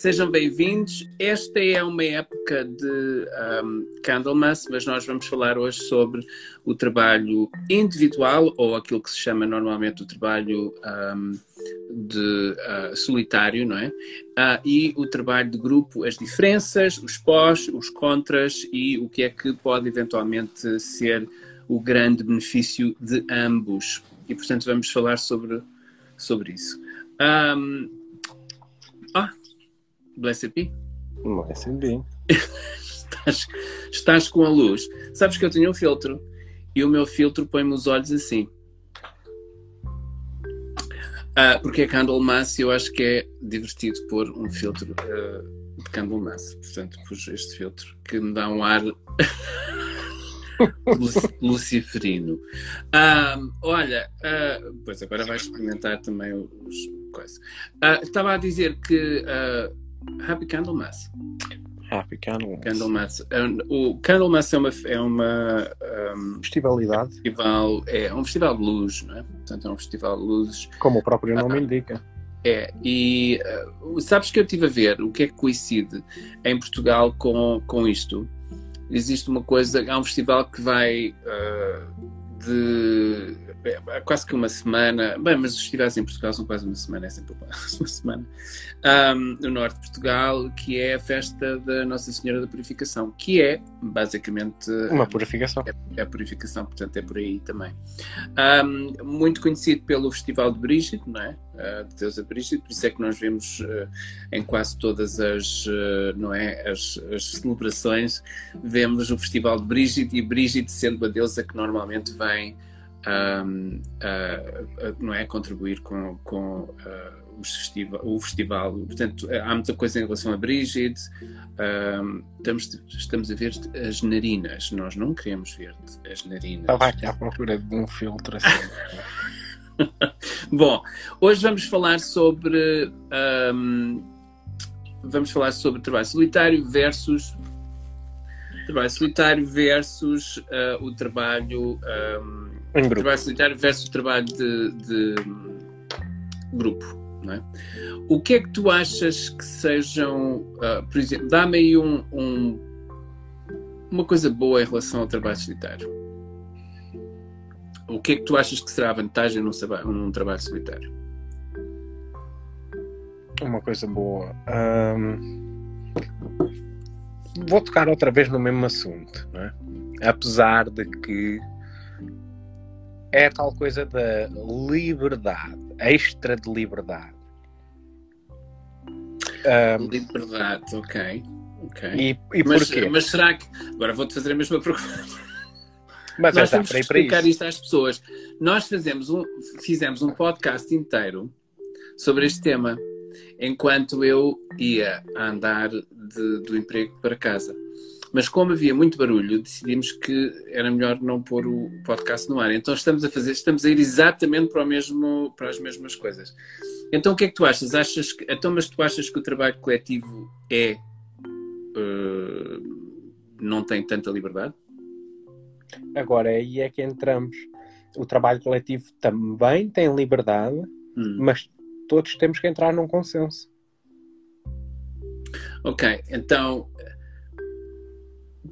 sejam bem-vindos. Esta é uma época de um, Candlemas, mas nós vamos falar hoje sobre o trabalho individual, ou aquilo que se chama normalmente o trabalho um, de, uh, solitário, não é? Uh, e o trabalho de grupo, as diferenças, os pós, os contras e o que é que pode eventualmente ser o grande benefício de ambos. E, portanto, vamos falar sobre, sobre isso. Um, Blessed be. Blessed be. estás, estás com a luz. Sabes que eu tenho um filtro e o meu filtro põe-me os olhos assim. Uh, porque é Candlemas e eu acho que é divertido pôr um filtro uh, de Candlemas. Portanto, pus este filtro que me dá um ar luciferino. Uh, olha, pois agora vais experimentar também os coisas. estava a dizer que Happy Candlemas. Happy Candlemas. Candlemas. O Candlemas é uma, é uma um, festivalidade. Festival, é um festival de luz, não é? Portanto, é um festival de luzes. Como o próprio nome ah, indica. É, e uh, sabes que eu estive a ver o que é que coincide em Portugal com, com isto. Existe uma coisa, há um festival que vai uh, de é, quase que uma semana. Bem, mas os festivais em Portugal são quase uma semana, é sempre uma semana. Um, no norte de Portugal, que é a festa da Nossa Senhora da Purificação, que é basicamente. Uma purificação. É, é a purificação, portanto é por aí também. Um, muito conhecido pelo Festival de Brígido, não é? Uh, de Deusa Brígido, por isso é que nós vemos uh, em quase todas as, uh, não é? As, as, celebrações, vemos o Festival de Brígido e Brígido sendo a deusa que normalmente vem um, não é contribuir com, com uh, festiva, o festival. Portanto, há muita coisa em relação a Brigitte. Um, estamos, estamos a ver as narinas. Nós não queremos ver as narinas. Estava aqui à procura de um filtro assim. Bom, hoje vamos falar sobre um, vamos falar sobre trabalho solitário versus trabalho solitário versus uh, o trabalho um, em grupo. trabalho solitário versus o trabalho de, de grupo. Não é? O que é que tu achas que sejam, uh, por exemplo, dá-me aí um, um, uma coisa boa em relação ao trabalho solitário. O que é que tu achas que será a vantagem num, num trabalho solitário? Uma coisa boa. Um... Vou tocar outra vez no mesmo assunto, não é? apesar de que é a tal coisa da liberdade, extra de liberdade. Um, liberdade, ok. okay. E, e mas, porquê? Mas será que. Agora vou-te fazer a mesma pergunta. Mas Nós temos que explicar isto às pessoas. Nós fazemos um, fizemos um podcast inteiro sobre este tema, enquanto eu ia andar de, do emprego para casa. Mas como havia muito barulho, decidimos que era melhor não pôr o podcast no ar. Então estamos a fazer, estamos a ir exatamente para, o mesmo, para as mesmas coisas. Então o que é que tu achas? achas que, então, mas tu achas que o trabalho coletivo é uh, não tem tanta liberdade? Agora aí é que entramos. O trabalho coletivo também tem liberdade, hum. mas todos temos que entrar num consenso. Ok, então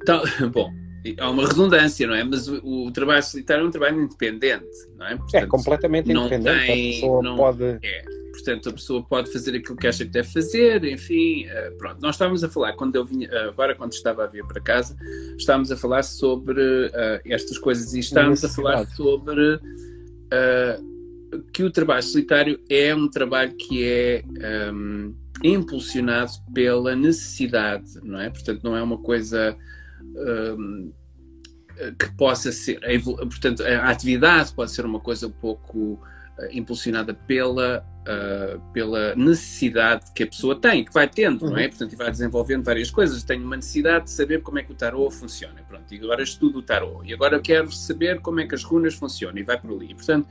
então, bom, há uma redundância, não é? Mas o, o, trabalho solitário é um trabalho independente, não é? é Portanto, é completamente independente. Tem, a pessoa não, pode. É, portanto, a pessoa pode fazer aquilo que acha que deve fazer, enfim, uh, pronto. Nós estávamos a falar, quando eu vinha, uh, agora quando estava a vir para casa, estávamos a falar sobre uh, estas coisas e estávamos a falar sobre que o trabalho solitário é um trabalho que é. Um, impulsionado pela necessidade, não é? Portanto, não é uma coisa um, que possa ser, portanto, a atividade pode ser uma coisa um pouco uh, impulsionada pela, uh, pela necessidade que a pessoa tem, que vai tendo, uhum. não é? Uhum. Portanto, vai desenvolvendo várias coisas. Tenho uma necessidade de saber como é que o tarot funciona. Pronto, e agora estudo o tarot. E agora quero saber como é que as runas funcionam. E vai por ali. Portanto,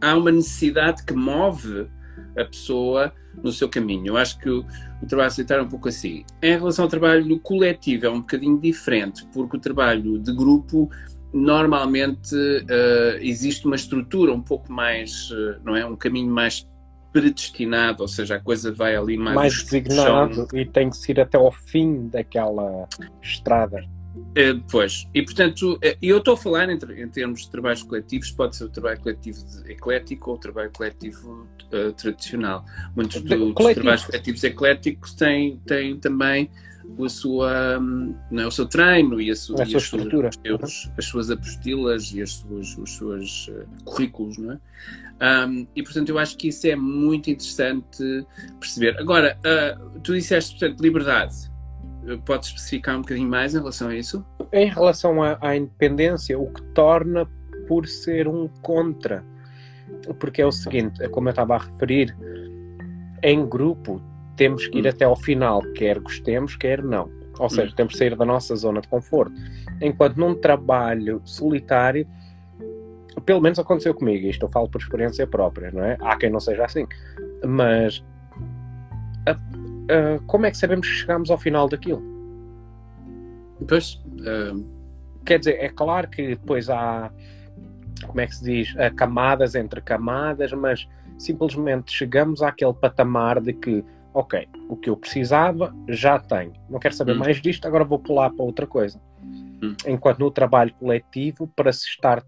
há uma necessidade que move a pessoa no seu caminho. Eu acho que o, o trabalho solitário é um pouco assim. Em relação ao trabalho coletivo, é um bocadinho diferente, porque o trabalho de grupo normalmente uh, existe uma estrutura um pouco mais, uh, não é? Um caminho mais predestinado, ou seja, a coisa vai ali mais, mais designado e tem que ir até ao fim daquela estrada. É, pois, e portanto, é, eu estou a falar em, em, termos de trabalhos coletivos, pode ser o trabalho coletivo eclético ou o trabalho coletivo uh, tradicional. Muitos do, dos trabalhos coletivos ecléticos têm, têm também a sua, um, não é, o seu treino e a, sua, a e sua estrutura. Seus, as suas apostilas e as suas, os seus uh, currículos, não é? Um, e portanto, eu acho que isso é muito interessante perceber. Agora, uh, tu disseste, portanto, liberdade Pode especificar um bocadinho mais em relação a isso? Em relação à, à independência, o que torna por ser um contra. Porque é o seguinte, é como eu estava a referir, em grupo temos que ir hum. até ao final, quer gostemos, quer não. Ou seja, hum. temos que sair da nossa zona de conforto. Enquanto num trabalho solitário, pelo menos aconteceu comigo, isto eu falo por experiência própria, não é? Há quem não seja assim. Mas a, uh, como é que sabemos que chegamos ao final daquilo? Pois. Uh... Quer dizer, é claro que depois há, como é que se diz, uh, camadas entre camadas, mas simplesmente chegamos àquele patamar de que, ok, o que eu precisava já tenho, não quero saber hum. mais disto, agora vou pular para outra coisa. Hum. Enquanto no trabalho coletivo, para se estar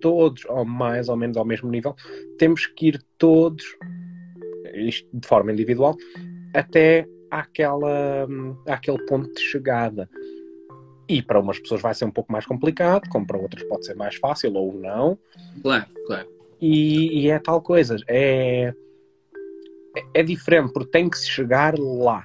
todos ou mais ou menos ao mesmo nível, temos que ir todos, isto de forma individual, até àquela, àquele ponto de chegada. E para umas pessoas vai ser um pouco mais complicado, como para outras pode ser mais fácil ou não. Claro, claro. E, e é tal coisa, é, é, é diferente, porque tem que se chegar lá.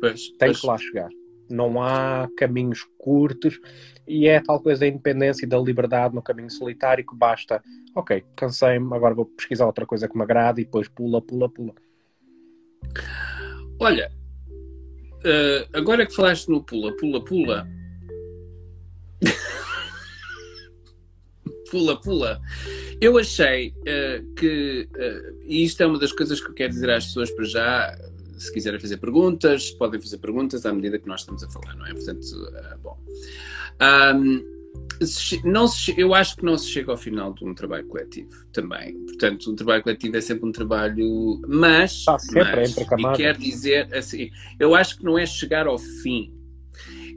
Pois, tem pois. que lá chegar. Não há caminhos curtos e é tal coisa da independência e da liberdade no caminho solitário que basta, ok, cansei-me, agora vou pesquisar outra coisa que me agrada e depois pula, pula, pula. Olha, uh, agora que falaste no pula, pula, pula. pula, pula. Eu achei uh, que, uh, e isto é uma das coisas que eu quero dizer às pessoas para já, se quiserem fazer perguntas, podem fazer perguntas à medida que nós estamos a falar, não é? Portanto, uh, bom. Um, não se, eu acho que não se chega ao final de um trabalho coletivo também. Portanto, um trabalho coletivo é sempre um trabalho, mas, sempre mas entre camadas. e quer dizer assim, eu acho que não é chegar ao fim.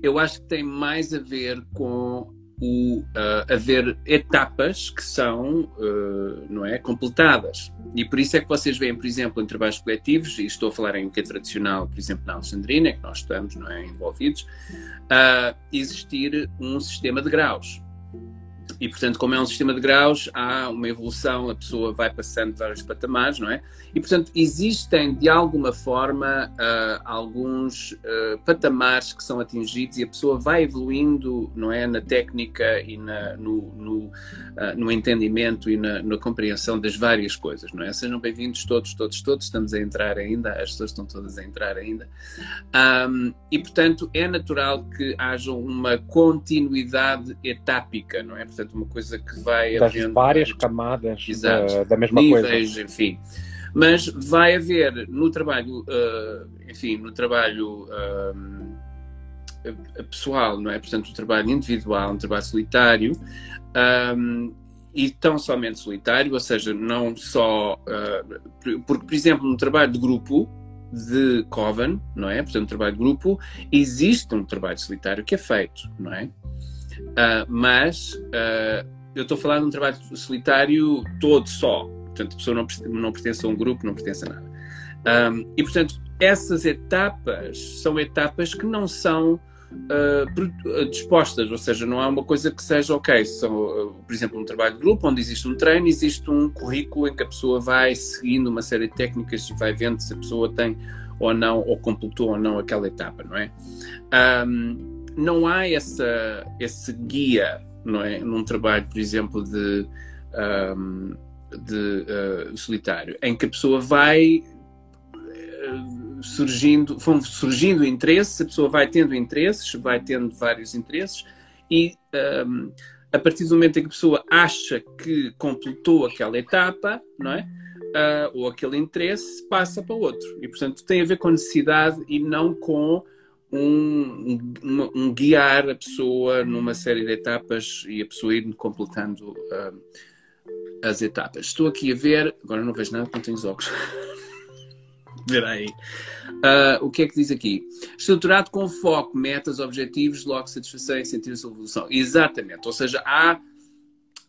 Eu acho que tem mais a ver com o uh, haver etapas que são, uh, não é, completadas. E por isso é que vocês veem, por exemplo, em trabalhos coletivos, e estou a falar em que é tradicional, por exemplo, na Alexandrina, que nós estamos não é, envolvidos, uh, existir um sistema de graus. E, portanto, como é um sistema de graus, há uma evolução, a pessoa vai passando vários patamares, não é? E, portanto, existem, de alguma forma, uh, alguns uh, patamares que são atingidos e a pessoa vai evoluindo, não é? Na técnica e na, no, no, uh, no entendimento e na, na, compreensão das várias coisas, não é? Sejam bem-vindos todos, todos, todos. Estamos a entrar ainda, as pessoas estão todas a entrar ainda. Um, e, portanto, é natural que haja uma continuidade etápica, não é? Portanto, uma coisa que vai das havendo, várias camadas exato, da, da mesma níveis, coisa. enfim. Mas vai haver no trabalho, uh, enfim, no trabalho uh, pessoal, não é? Portanto, o trabalho individual, um trabalho solitário, um, e tão somente solitário, ou seja, não só. Uh, porque, por exemplo, no trabalho de grupo, de Coven, não é? Portanto, no trabalho de grupo, existe um trabalho solitário que é feito, não é? Uh, mas uh, eu estou a falar de um trabalho solitário todo só. Portanto, a pessoa não, não pertence a um grupo, não pertence a nada. Um, e, portanto, essas etapas são etapas que não são uh, dispostas, ou seja, não é uma coisa que seja ok. São, por exemplo, um trabalho de grupo onde existe um treino, existe um currículo em que a pessoa vai seguindo uma série de técnicas e vai vendo se a pessoa tem ou não, ou completou ou não aquela etapa, não é? Um, não há essa, esse guia, não é? Num trabalho, por exemplo, de, um, de uh, solitário, em que a pessoa vai uh, surgindo, vão surgindo interesses, a pessoa vai tendo interesses, vai tendo vários interesses e um, a partir do momento em que a pessoa acha que completou aquela etapa, não é? Uh, ou aquele interesse, passa para outro. E, portanto, tem a ver com necessidade e não com um, um, um, guiar a pessoa numa série de etapas e a pessoa ir completando uh, as etapas. Estou aqui a ver, agora não vejo nada, não tenho os óculos. ver aí. Uh, o que é que diz aqui? Estruturado com foco, metas, objetivos, logo satisfação e sentir a evolução. Exatamente. Ou seja, há,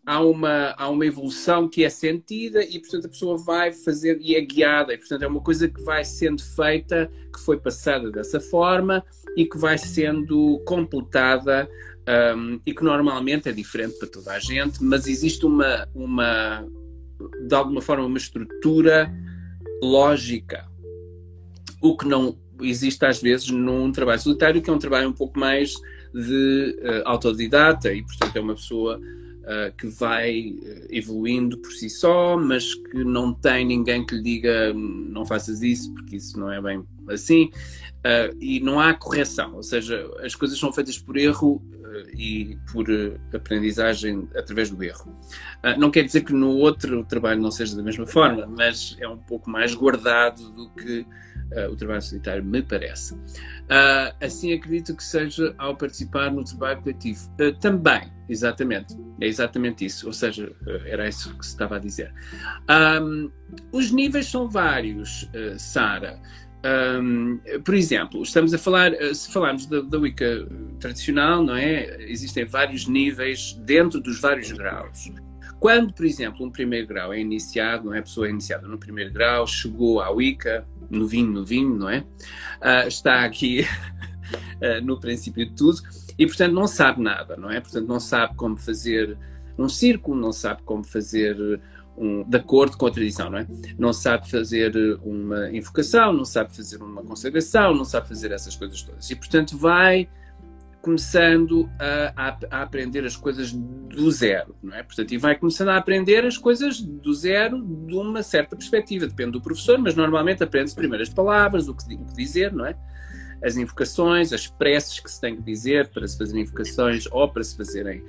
há, uma, há uma evolução que é sentida e, portanto, a pessoa vai fazer e é guiada. E, portanto, é uma coisa que vai sendo feita, que foi passada dessa forma e que vai sendo completada um, e que normalmente é diferente para toda a gente, mas existe uma, uma de alguma forma, uma estrutura lógica. O que não existe às vezes num trabalho solitário, que é um trabalho um pouco mais de uh, autodidata e, portanto, é uma pessoa uh, que vai uh, evoluindo por si só, mas que não tem ninguém que lhe diga não faças isso, porque isso não é bem assim. e não há correção, ou seja, as coisas são feitas por erro e por aprendizagem através do erro. não quer dizer que no outro trabalho não seja da mesma forma, mas é um pouco mais guardado do que uh, o trabalho solitário, me parece. Uh, assim acredito que seja ao participar no trabalho coletivo. Também, exatamente, é exatamente isso, ou seja, era isso que se estava a dizer. Os níveis são vários, Sara. Um, por exemplo, estamos a falar, se falarmos da, da Wicca tradicional, não é? Existem vários níveis dentro dos vários graus. Quando, por exemplo, um primeiro grau é iniciado, não é? A pessoa é iniciada no primeiro grau, chegou à Wicca, no vinho, no vinho, não é? Uh, está aqui uh, no princípio de tudo e, portanto, não sabe nada, não é? Portanto, não sabe como fazer um círculo, não sabe como fazer um, de acordo com a tradição, não é? Não sabe fazer uma invocação, não sabe fazer uma consagração, não sabe fazer essas coisas todas. E, portanto, vai começando a, a, a, aprender as coisas do zero, não é? Portanto, e vai começando a aprender as coisas do zero de uma certa perspectiva, depende do professor, mas normalmente aprende-se primeiro as palavras, o que, o que dizer, não é? As invocações, as preces que se tem que dizer para se fazerem invocações ou para se fazerem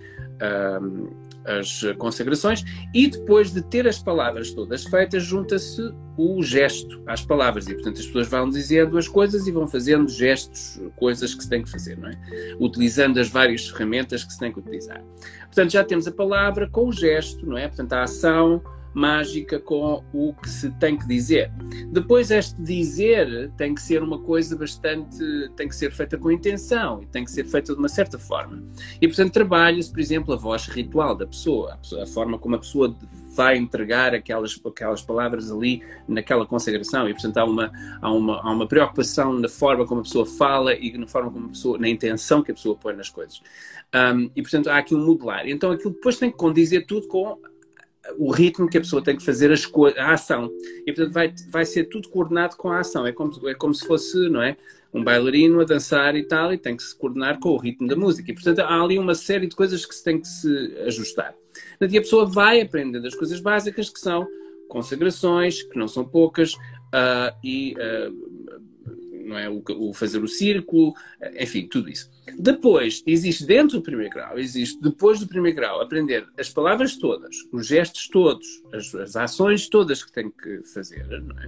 um, as consagrações, e depois de ter as palavras todas feitas, junta-se o gesto às palavras. E, portanto, as pessoas vão dizendo as coisas e vão fazendo gestos, coisas que se tem que fazer, não é? Utilizando as várias ferramentas que se tem que utilizar. Portanto, já temos a palavra com o gesto, não é? Portanto, a ação mágica com o que se tem que dizer. Depois, este dizer tem que ser uma coisa bastante. tem que ser feita com intenção e tem que ser feita de uma certa forma. E, portanto, trabalha-se, por exemplo, a voz ritual da pessoa, a, forma como a pessoa vai entregar aquelas, aquelas palavras ali naquela consagração e portanto há uma, há, uma, há uma preocupação na forma como a pessoa fala e na forma como a pessoa, na intenção que a pessoa põe nas coisas um, e portanto há aqui um modular então aquilo depois tem que condizer tudo com o ritmo que a pessoa tem que fazer a, a ação. E, portanto, vai, vai ser tudo coordenado com a ação. É como, é como se fosse, não é? Um bailarino a dançar e tal, e tem que se coordenar com o ritmo da música. E, portanto, há ali uma série de coisas que se tem que se ajustar. E a pessoa vai aprendendo as coisas básicas, que são consagrações, que não são poucas, uh, e uh, não é? O, o, fazer o círculo, enfim, tudo isso. Depois, existe dentro do primeiro grau, existe depois do primeiro grau, aprender as palavras todas, os gestos todos, as, as ações todas que tem que fazer, não é?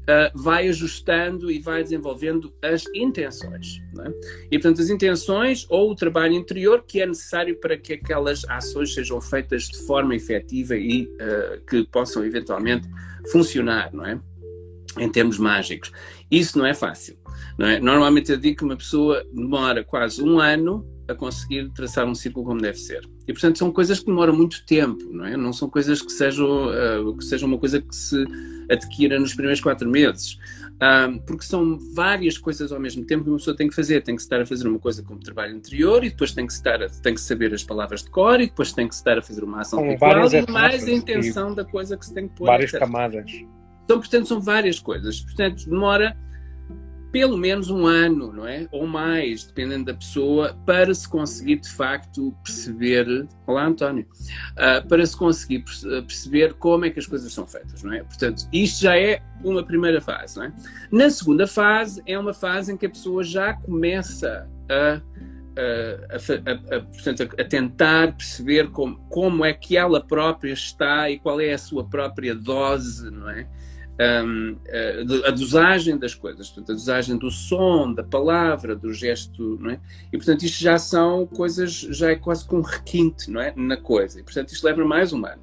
Uh, vai ajustando e vai desenvolvendo as intenções. É? E, portanto, as intenções ou o trabalho interior que é necessário para que aquelas ações sejam feitas de forma efetiva e uh, que possam eventualmente funcionar, não é? em termos mágicos. Isso não é fácil. Não é? Normalmente eu digo que uma pessoa demora quase um ano a conseguir traçar um círculo como deve ser. E portanto são coisas que demoram muito tempo, não é? Não são coisas que sejam, uh, que sejam uma coisa que se adquira nos primeiros quatro meses. Um, porque são várias coisas ao mesmo tempo que uma pessoa tem que fazer. Tem que estar a fazer uma coisa como trabalho interior e depois tem que, estar a, tem que saber as palavras de cor e depois tem que estar a fazer uma ação ritual e mais a intenção da coisa que se tem que pôr. Várias etc. camadas. Então, portanto, são várias coisas. Portanto, demora pelo menos um ano, não é? Ou mais, dependendo da pessoa, para se conseguir de facto perceber. Olá, António. Uh, para se conseguir perceber como é que as coisas são feitas, não é? Portanto, isto já é uma primeira fase, não é? Na segunda fase, é uma fase em que a pessoa já começa a. A, a, a, portanto, a, tentar perceber como, como é que ela própria está e qual é a sua própria dose, não é? Um, a, a dosagem das coisas, portanto, a dosagem do som, da palavra, do gesto, não é? E, portanto, isto já são coisas, já é quase com requinte, não é? Na coisa. E, portanto, isto leva mais um ano.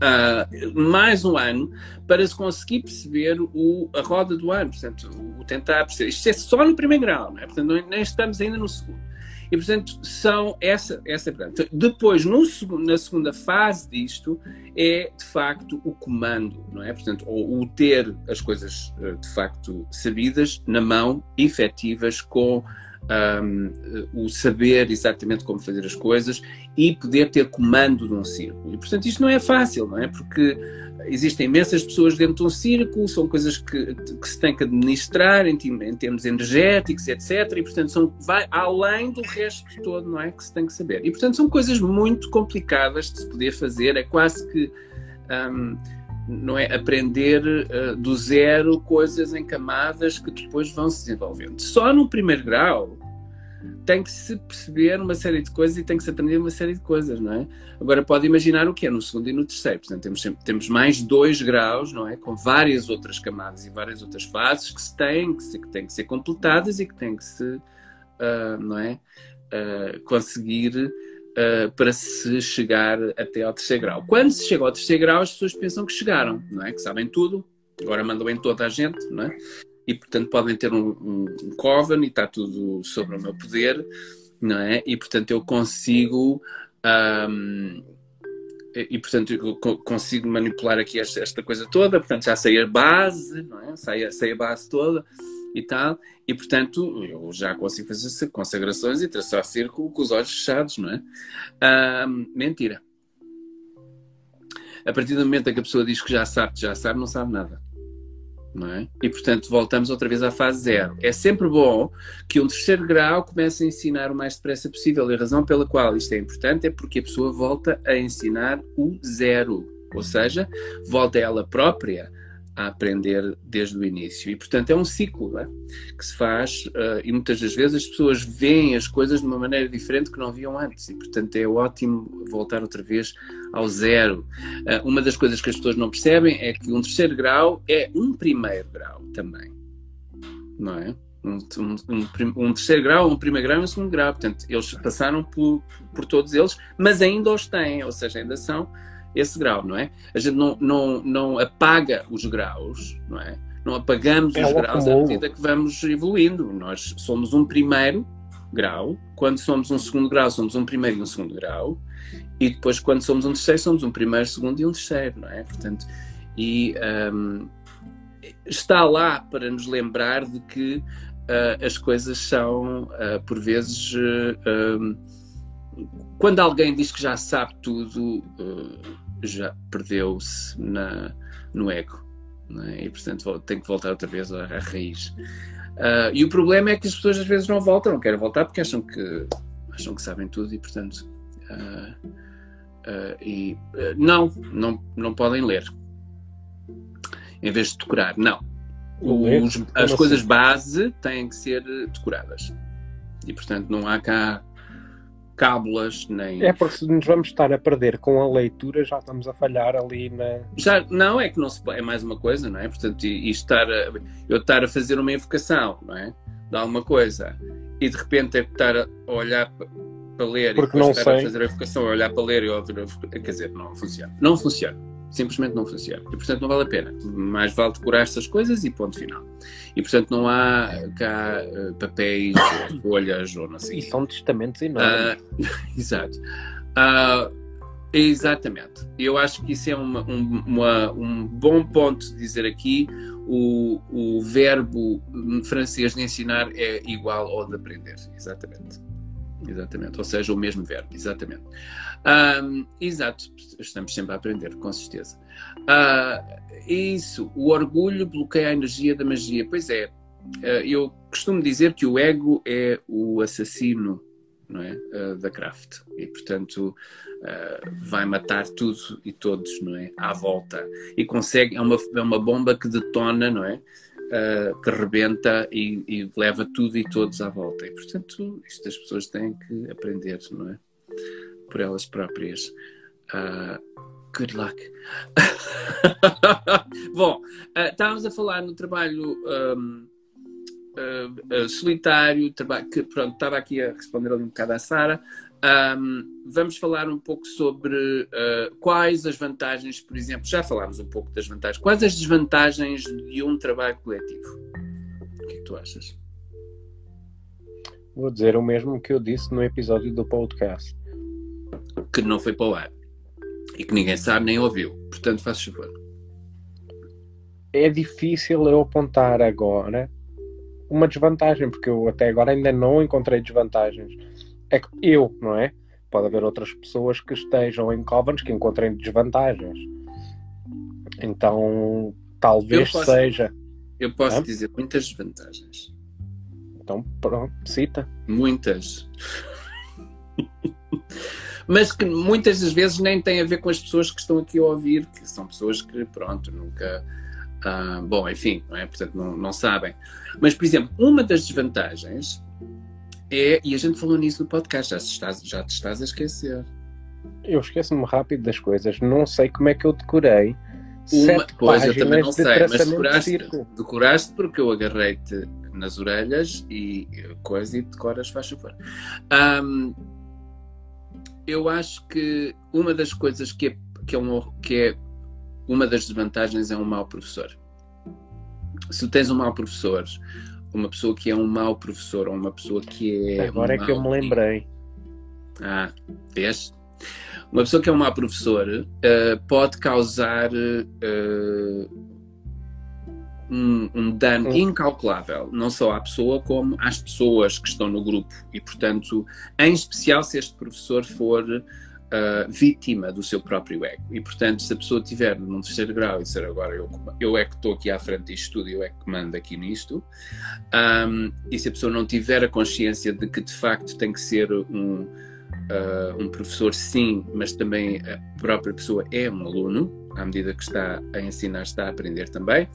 uh, mais um ano para se conseguir perceber o, a roda do ano, portanto, o, tentar perceber. Isto é só no primeiro grau, não é? portanto, não, nem estamos ainda no segundo. E, portanto, são essa, essa portanto, depois, no, na segunda fase disto, é, de facto, o comando, não é? Portanto, ou o ter as coisas, eh, de facto, sabidas na mão, efetivas, com um, o saber exatamente como fazer as coisas e poder ter comando de um círculo. E, portanto, isto não é fácil, não é? Porque existem imensas pessoas dentro de um círculo, são coisas que, que se tem que administrar em, em, termos energéticos, etc. E, portanto, são, vai além do resto todo, não é? Que se tem que saber. E, portanto, são coisas muito complicadas de se poder fazer, é quase que. Um, não é aprender uh, do zero coisas em camadas que depois vão se desenvolvendo. Só no primeiro grau tem que se perceber uma série de coisas e tem que se aprender uma série de coisas, não é? Agora pode imaginar o que é no segundo e no terceiro. Portanto, temos, temos mais dois graus, não é? Com várias outras camadas e várias outras fases que se têm que, se, que, têm que ser completadas e que têm que se, uh, não é? Uh, conseguir uh, para se chegar até ao terceiro grau. Quando se chega ao terceiro grau, as pessoas pensam que chegaram, não é? Que sabem tudo, agora mandam em toda a gente, não é? E portanto podem ter um, um, um coven e está tudo sobre o meu poder, não é? E portanto eu consigo. Um, e portanto consigo manipular aqui esta, esta, coisa toda, portanto já sei a base, não é? sei, sei a base toda e tal, e portanto eu já consigo fazer consagrações e traçar círculo com os olhos fechados, não é? Ah, mentira. A partir do momento em que a pessoa diz que já sabe, já sabe, não sabe nada. Não é? E portanto voltamos outra vez à fase zero. É sempre bom que um terceiro grau comece a ensinar o mais depressa possível. E a razão pela qual isto é importante é porque a pessoa volta a ensinar o zero. Ou seja, volta ela própria a aprender desde o início. E, portanto, é um ciclo é? que se faz uh, e muitas das vezes as pessoas veem as coisas de uma maneira diferente que não viam antes. E, portanto, é ótimo voltar outra vez ao zero. Uh, uma das coisas que as pessoas não percebem é que um terceiro grau é um primeiro grau também. Não é? Um, um, um, terceiro grau, um primeiro grau e um segundo grau. Portanto, eles passaram por, por todos eles, mas ainda os têm, ou seja, ainda são esse grau, não é? A gente não, não, não apaga os graus, não é? Não apagamos é os graus à medida que vamos evoluindo. Nós somos um primeiro grau, quando somos um segundo grau, somos um primeiro e um segundo grau, e depois, quando somos um terceiro, somos um primeiro, segundo e um terceiro, não é? Portanto, e um, está lá para nos lembrar de que uh, as coisas são, uh, por vezes, uh, quando alguém diz que já sabe tudo, já perdeu-se no ego. É? E, portanto, tem que voltar outra vez à, à raiz. Uh, e o problema é que as pessoas às vezes não voltam, não querem voltar porque acham que, acham que sabem tudo e, portanto, uh, uh, e, não, não, não podem ler. Em vez de decorar, não. Os, as coisas base têm que ser decoradas. E, portanto, não há cá cábulas, nem. É porque se nos vamos estar a perder com a leitura, já estamos a falhar ali na. Já, não, é que não se é mais uma coisa, não é? Portanto, e, e estar a, eu estar a fazer uma invocação, não é? De alguma coisa, e de repente é estar a olhar para ler porque e não estar sei. a fazer a invocação, a olhar para ler e ouvir Quer dizer, não funciona. Não funciona simplesmente não funciona. E, portanto, não vale a pena. Mais vale decorar estas coisas e ponto final. E, portanto, não há cá uh, papéis, folhas ou não sei. E são testamentos enormes. Uh, exato. Uh, exatamente. Eu acho que isso é uma, um, uma, um bom ponto de dizer aqui. O, o verbo francês de ensinar é igual ao de aprender. Exatamente. Exatamente. Ou seja, o mesmo verbo. Exatamente. Um, exato, estamos sempre a aprender, com certeza. Uh, isso, o orgulho bloqueia a energia da magia. Pois é, uh, eu costumo dizer que o ego é o assassino não é? Uh, da craft e, portanto, vai matar tudo e todos não é? à volta. E consegue, é uma, é uma bomba que detona, não é? Que rebenta e, e leva tudo e todos à volta. E, portanto, isto as pessoas têm que aprender, não é? por elas próprias. Uh, good luck. Bom, uh, estávamos a falar no trabalho um, uh, solitário, trabalho, que pronto, estava aqui a responder ali um bocado à Sara. Um, vamos falar um pouco sobre uh, quais as vantagens, por exemplo, já falámos um pouco das vantagens, quais as desvantagens de um trabalho coletivo? O que é que tu achas? Vou dizer o mesmo que eu disse no episódio do podcast. Que não foi para o ar. E que ninguém sabe nem ouviu. Portanto, faz favor. É difícil eu apontar agora uma desvantagem, porque eu até agora ainda não encontrei desvantagens. É que eu, não é? Pode haver outras pessoas que estejam em Covenants que encontrem desvantagens. Então, talvez Eu posso- seja. Eu posso Hã? dizer muitas desvantagens. Então, pronto, cita. Muitas. Mas que muitas das vezes nem tem a ver com as pessoas que estão aqui a ouvir, que são pessoas que, pronto, nunca. ah, bom, enfim, não é? Portanto, não, não sabem. Mas, por exemplo, uma das desvantagens é, e a gente falou nisso no podcast, já te estás, já te estás a esquecer. Eu esqueço-me rápido das coisas. Não sei como é que eu decorei. Uma, sete pois, eu também não sei, mas de decoraste, decoraste porque eu agarrei-te nas orelhas e coisa e decoras, faz favor. Ahm, eu acho que uma das coisas que é, que, é um, que é uma das desvantagens é um mau professor. Se tens um mau professor, uma pessoa que é um mau professor ou uma pessoa que é. Agora um é que eu me lembrei. ah, vês? Uma pessoa que é um mau professor eh, pode causar eh, um, um dano Um- incalculável, não só à pessoa, como às pessoas que estão no grupo. E, portanto, em especial se este professor for eh, vítima do seu próprio ego. E, portanto, se a pessoa estiver num terceiro grau e disser agora eu, eu é que estou aqui à frente disto tudo, eu é que mando aqui nisto, um, e se a pessoa não tiver a consciência de que de facto tem que ser um, uh, um professor, sim, mas também a própria pessoa é um aluno, à medida que está a ensinar, está a aprender também,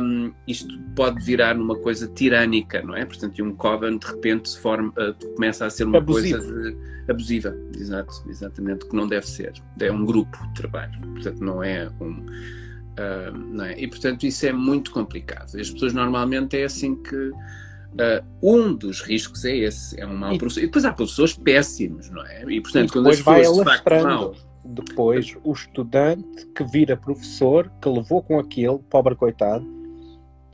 um, isto pode virar numa coisa tirânica, não é? Portanto, e um Coven de repente se forma, uh, começa a ser uma Abusivo. coisa de- abusiva, exato, exatamente, que não deve ser. É um grupo de trabalho, portanto, não é um. Uh, não é? E portanto isso é muito complicado. As pessoas normalmente é assim que uh, um dos riscos é esse, é um mau E- professor. E depois há professores péssimos, não é? E portanto E quando as pessoas de facto mal, Depois, o estudante que vira professor, que levou com aquilo, pobre coitado,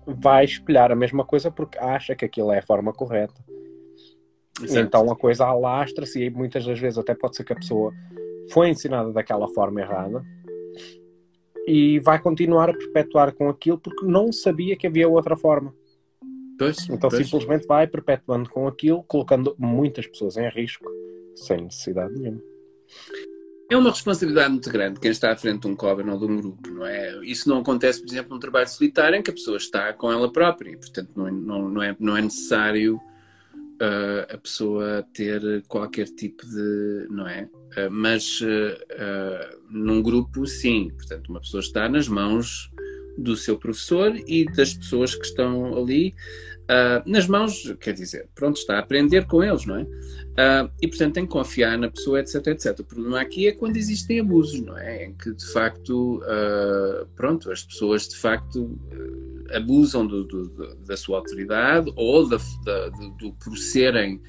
vai espelhar a mesma coisa porque acha que aquilo é a forma correta. Exato. Então a coisa alastra-se e muitas das vezes até pode ser que a pessoa foi ensinada daquela forma errada e vai continuar a perpetuar com aquilo porque não sabia que havia outra forma. Pois, Então pois. simplesmente vai perpetuando com aquilo, colocando muitas pessoas em risco, sem necessidade nenhuma. É uma responsabilidade muito grande quem está à frente de um coven ou de um grupo, não é? Isso não acontece, por exemplo, num trabalho solitário em que a pessoa está com ela própria portanto, não é, não, não é, não é necessário ah, a pessoa ter qualquer tipo de. não é? Ah, mas ah, num grupo, sim. Portanto, uma pessoa está nas mãos do seu professor e das pessoas que estão ali. ah, nas mãos, quer dizer, pronto, está a aprender com eles, não é? Ah, e portanto tem que confiar na pessoa, etc, etc. O problema aqui é quando existem abusos, não é? Em que de facto, ah, pronto, as pessoas de facto abusam do- do- do- da sua autoridade ou da, da- do, por serem.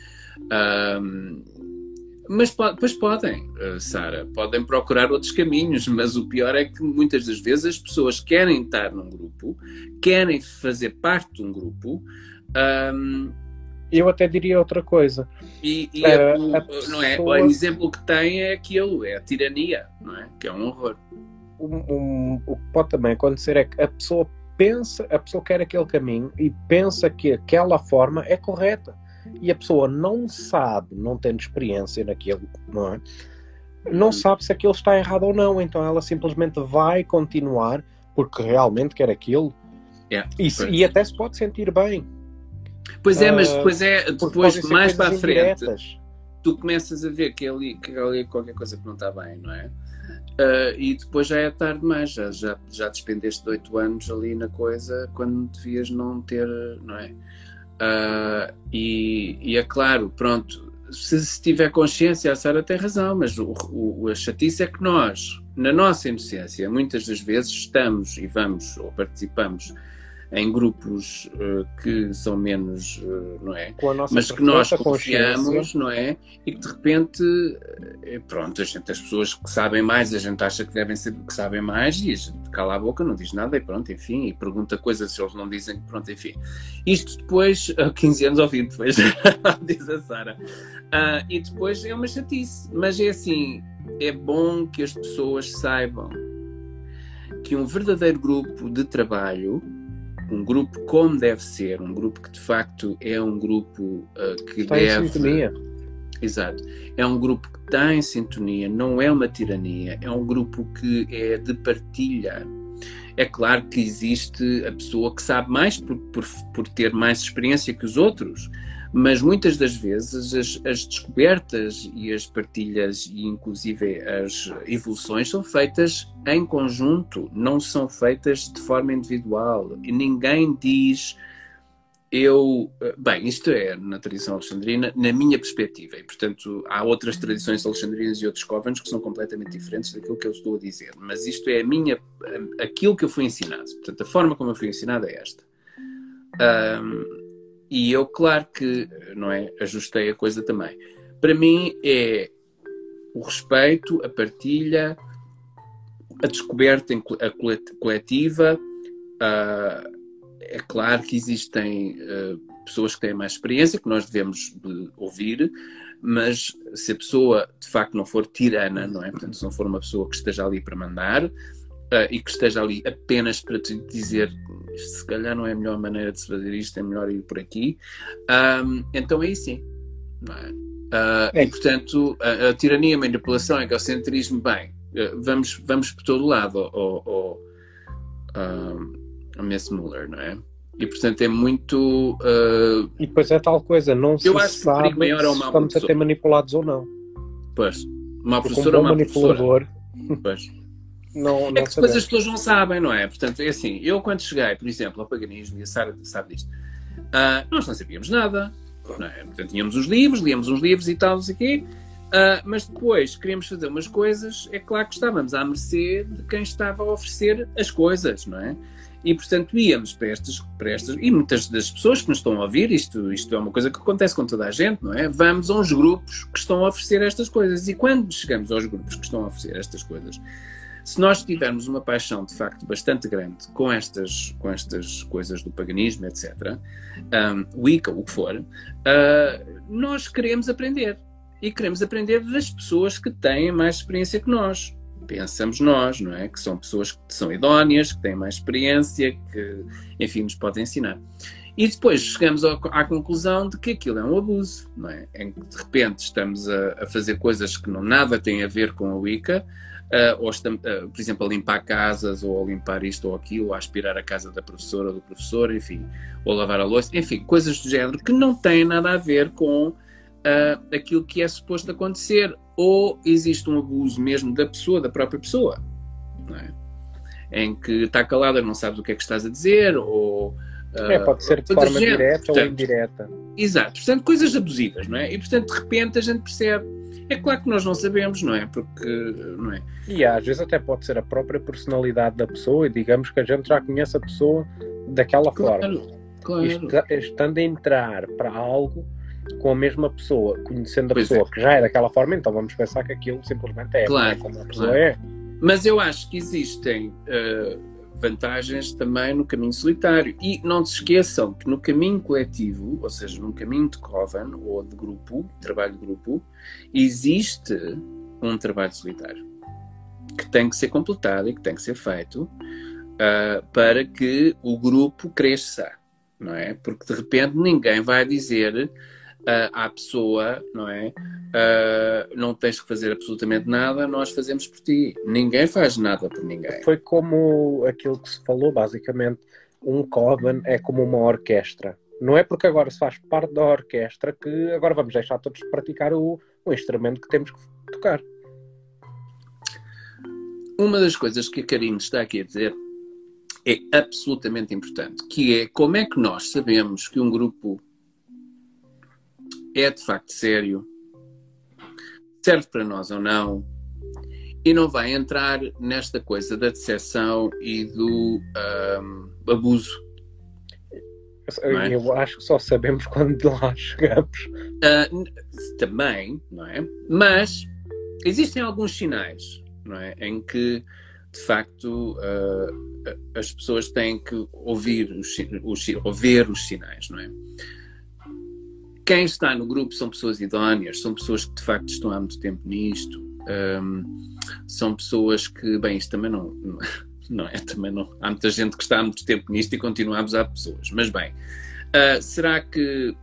Mas po- depois podem, ah, Sara, podem procurar outros caminhos, mas o pior é que muitas das vezes as pessoas querem estar num grupo, querem fazer parte de um grupo, ah, Eu até diria outra coisa. e, e Eh, o- a não é? o exemplo que tem é aquilo, é a tirania, não é? Que é um horror. Um- um- o que pode também acontecer é que a pessoa pensa, a pessoa quer aquele caminho e pensa que aquela forma é correta. E a pessoa não sabe, não tendo experiência naquilo, não é? Não Uhum. sabe se aquilo está errado ou não, então ela simplesmente vai continuar porque realmente quer aquilo É, e, e até se pode sentir bem. Pois é, mas Ah, depois é depois mais para a frente indiretas. tu começas a ver que ali, que ali é qualquer coisa que não está bem, não é? Ah, e depois já é tarde demais, já, já, já despendeste oito anos ali na coisa quando devias não ter, não é? Ah, e, e é claro, pronto, se, se tiver consciência, a Sara tem razão, mas o, o, a chatice é que nós, na nossa inocência, muitas das vezes estamos e vamos ou participamos em grupos uh, que são menos, uh, não é? Mas que nós confiamos, não é? E que de repente, uh, pronto, a gente, as pessoas que sabem mais, a gente acha que devem ser que sabem mais e a gente cala a boca, não diz nada e pronto, enfim, e pergunta coisas se eles não dizem, pronto, enfim. Isto depois, 15 anos ou 20 depois, diz a Sara. e depois é uma chatice, mas é assim, é bom que as pessoas saibam que um verdadeiro grupo de trabalho um grupo como deve ser, um grupo que de facto é um grupo uh, que está deve. Em sintonia. Exato. É um grupo que está em sintonia, não é uma tirania, é um grupo que é de partilha. É claro que existe a pessoa que sabe mais por, por, por ter mais experiência que os outros, mas muitas das vezes as, as, descobertas e as partilhas e inclusive as evoluções são feitas em conjunto, não são feitas de forma individual. E ninguém diz eu, bem, isto é na tradição alexandrina, na minha perspectiva, e portanto há outras tradições alexandrinas e outros covanos que são completamente diferentes daquilo que eu estou a dizer, mas isto é a minha, aquilo que eu fui ensinado, portanto a forma como eu fui ensinado é esta. Um, e eu, claro que, não é, ajustei a coisa também. Para mim é o respeito, a partilha, a descoberta coletiva. Uh, é claro que existem uh, pessoas que têm mais experiência, que nós devemos ouvir, mas se a pessoa de facto não for tirana, não é? Portanto, se não for uma pessoa que esteja ali para mandar, uh, e que esteja ali apenas para te dizer se calhar não é a melhor maneira de se fazer isto, é melhor ir por aqui, um, então aí sim. É? Uh, é. E portanto, a, a, tirania, a manipulação, a egocentrismo, bem, uh, vamos, vamos por todo lado ao, ao, ao Miss Muller, não é? E portanto é muito. Uh... E depois é tal coisa, não se sabe é se estamos a ser manipulados ou não. Pois, uma professora ou uma manipulador. Professora. Pois. Não, não é que depois as pessoas não sabem, não é? Portanto, é assim, eu quando cheguei, por exemplo, ao paganismo, e a Sara sabe disto, uh, nós não sabíamos nada, não é? Portanto, tínhamos os livros, líamos uns livros e tal, não sei o quê, uh, mas depois queríamos fazer umas coisas, é claro que estávamos à mercê de quem estava a oferecer as coisas, não é? E, portanto, íamos para estas, para estas, e muitas das pessoas que nos estão a ouvir, isto, isto é uma coisa que acontece com toda a gente, não é? Vamos a uns grupos que estão a oferecer estas coisas. E quando chegamos aos grupos que estão a oferecer estas coisas, se nós tivermos uma paixão de facto bastante grande com estas, com estas coisas do paganismo, etc., um, Wicca, o que for, uh, nós queremos aprender. E queremos aprender das pessoas que têm mais experiência que nós. Pensamos nós, não é? Que são pessoas que são idóneas, que têm mais experiência, que, enfim, nos podem ensinar. E depois chegamos à conclusão de que aquilo é um abuso, não é? Em que de repente estamos a, a fazer coisas que não nada têm a ver com a Wicca, uh, ou uh, por exemplo, a limpar casas, ou a limpar isto ou aquilo, ou a aspirar a casa da professora ou do professor, enfim, ou lavar a louça, enfim, coisas do género que não têm nada a ver com uh, aquilo que é suposto acontecer, ou existe um abuso mesmo da pessoa, da própria pessoa, é? em que está calada, não sabes o que é que estás a dizer, ou é, pode ser de forma direta portanto, ou indireta. Exato, portanto, coisas abusivas, não é? E portanto, de repente, a gente percebe é claro que nós não sabemos, não é? Porque, não é? E às vezes até pode ser a própria personalidade da pessoa e digamos que a gente já conhece a pessoa daquela claro, forma. Claro. Estando a entrar para algo com a mesma pessoa, conhecendo a pois pessoa é. que já é daquela forma, então vamos pensar que aquilo simplesmente é, claro, é como a pessoa claro. é. Mas eu acho que existem uh, vantagens também no caminho solitário. E não se esqueçam que no caminho coletivo, ou seja, no caminho de Coven ou de grupo, trabalho de grupo, existe um trabalho solitário que tem que ser completado e que tem que ser feito uh, para que o grupo cresça, não é? Porque de repente ninguém vai dizer uh, à pessoa, não é? Uh, não tens que fazer absolutamente nada, nós fazemos por ti. Ninguém faz nada por ninguém. Foi como aquilo que se falou, basicamente. Um coven é como uma orquestra. Não é porque agora se faz parte da orquestra que agora vamos deixar todos praticar o, o instrumento que temos que tocar. Uma das coisas que a Karine está aqui a dizer é absolutamente importante, que é como é que nós sabemos que um grupo é de facto sério, serve para nós ou não, e não vai entrar nesta coisa da decepção e do um, abuso É? Eu acho que só sabemos quando lá chegamos. Uh, também, não é? Mas existem alguns sinais, não é? Em que, de facto, uh, as pessoas têm que ouvir os, os, ouvir os sinais, não é? Quem está no grupo são pessoas idóneas, são pessoas que de facto estão há muito tempo nisto, um, são pessoas que, bem, isto também não, não, é, também não. Há muita gente que está há muito tempo nisto e continua a abusar de pessoas. Mas bem, uh, será que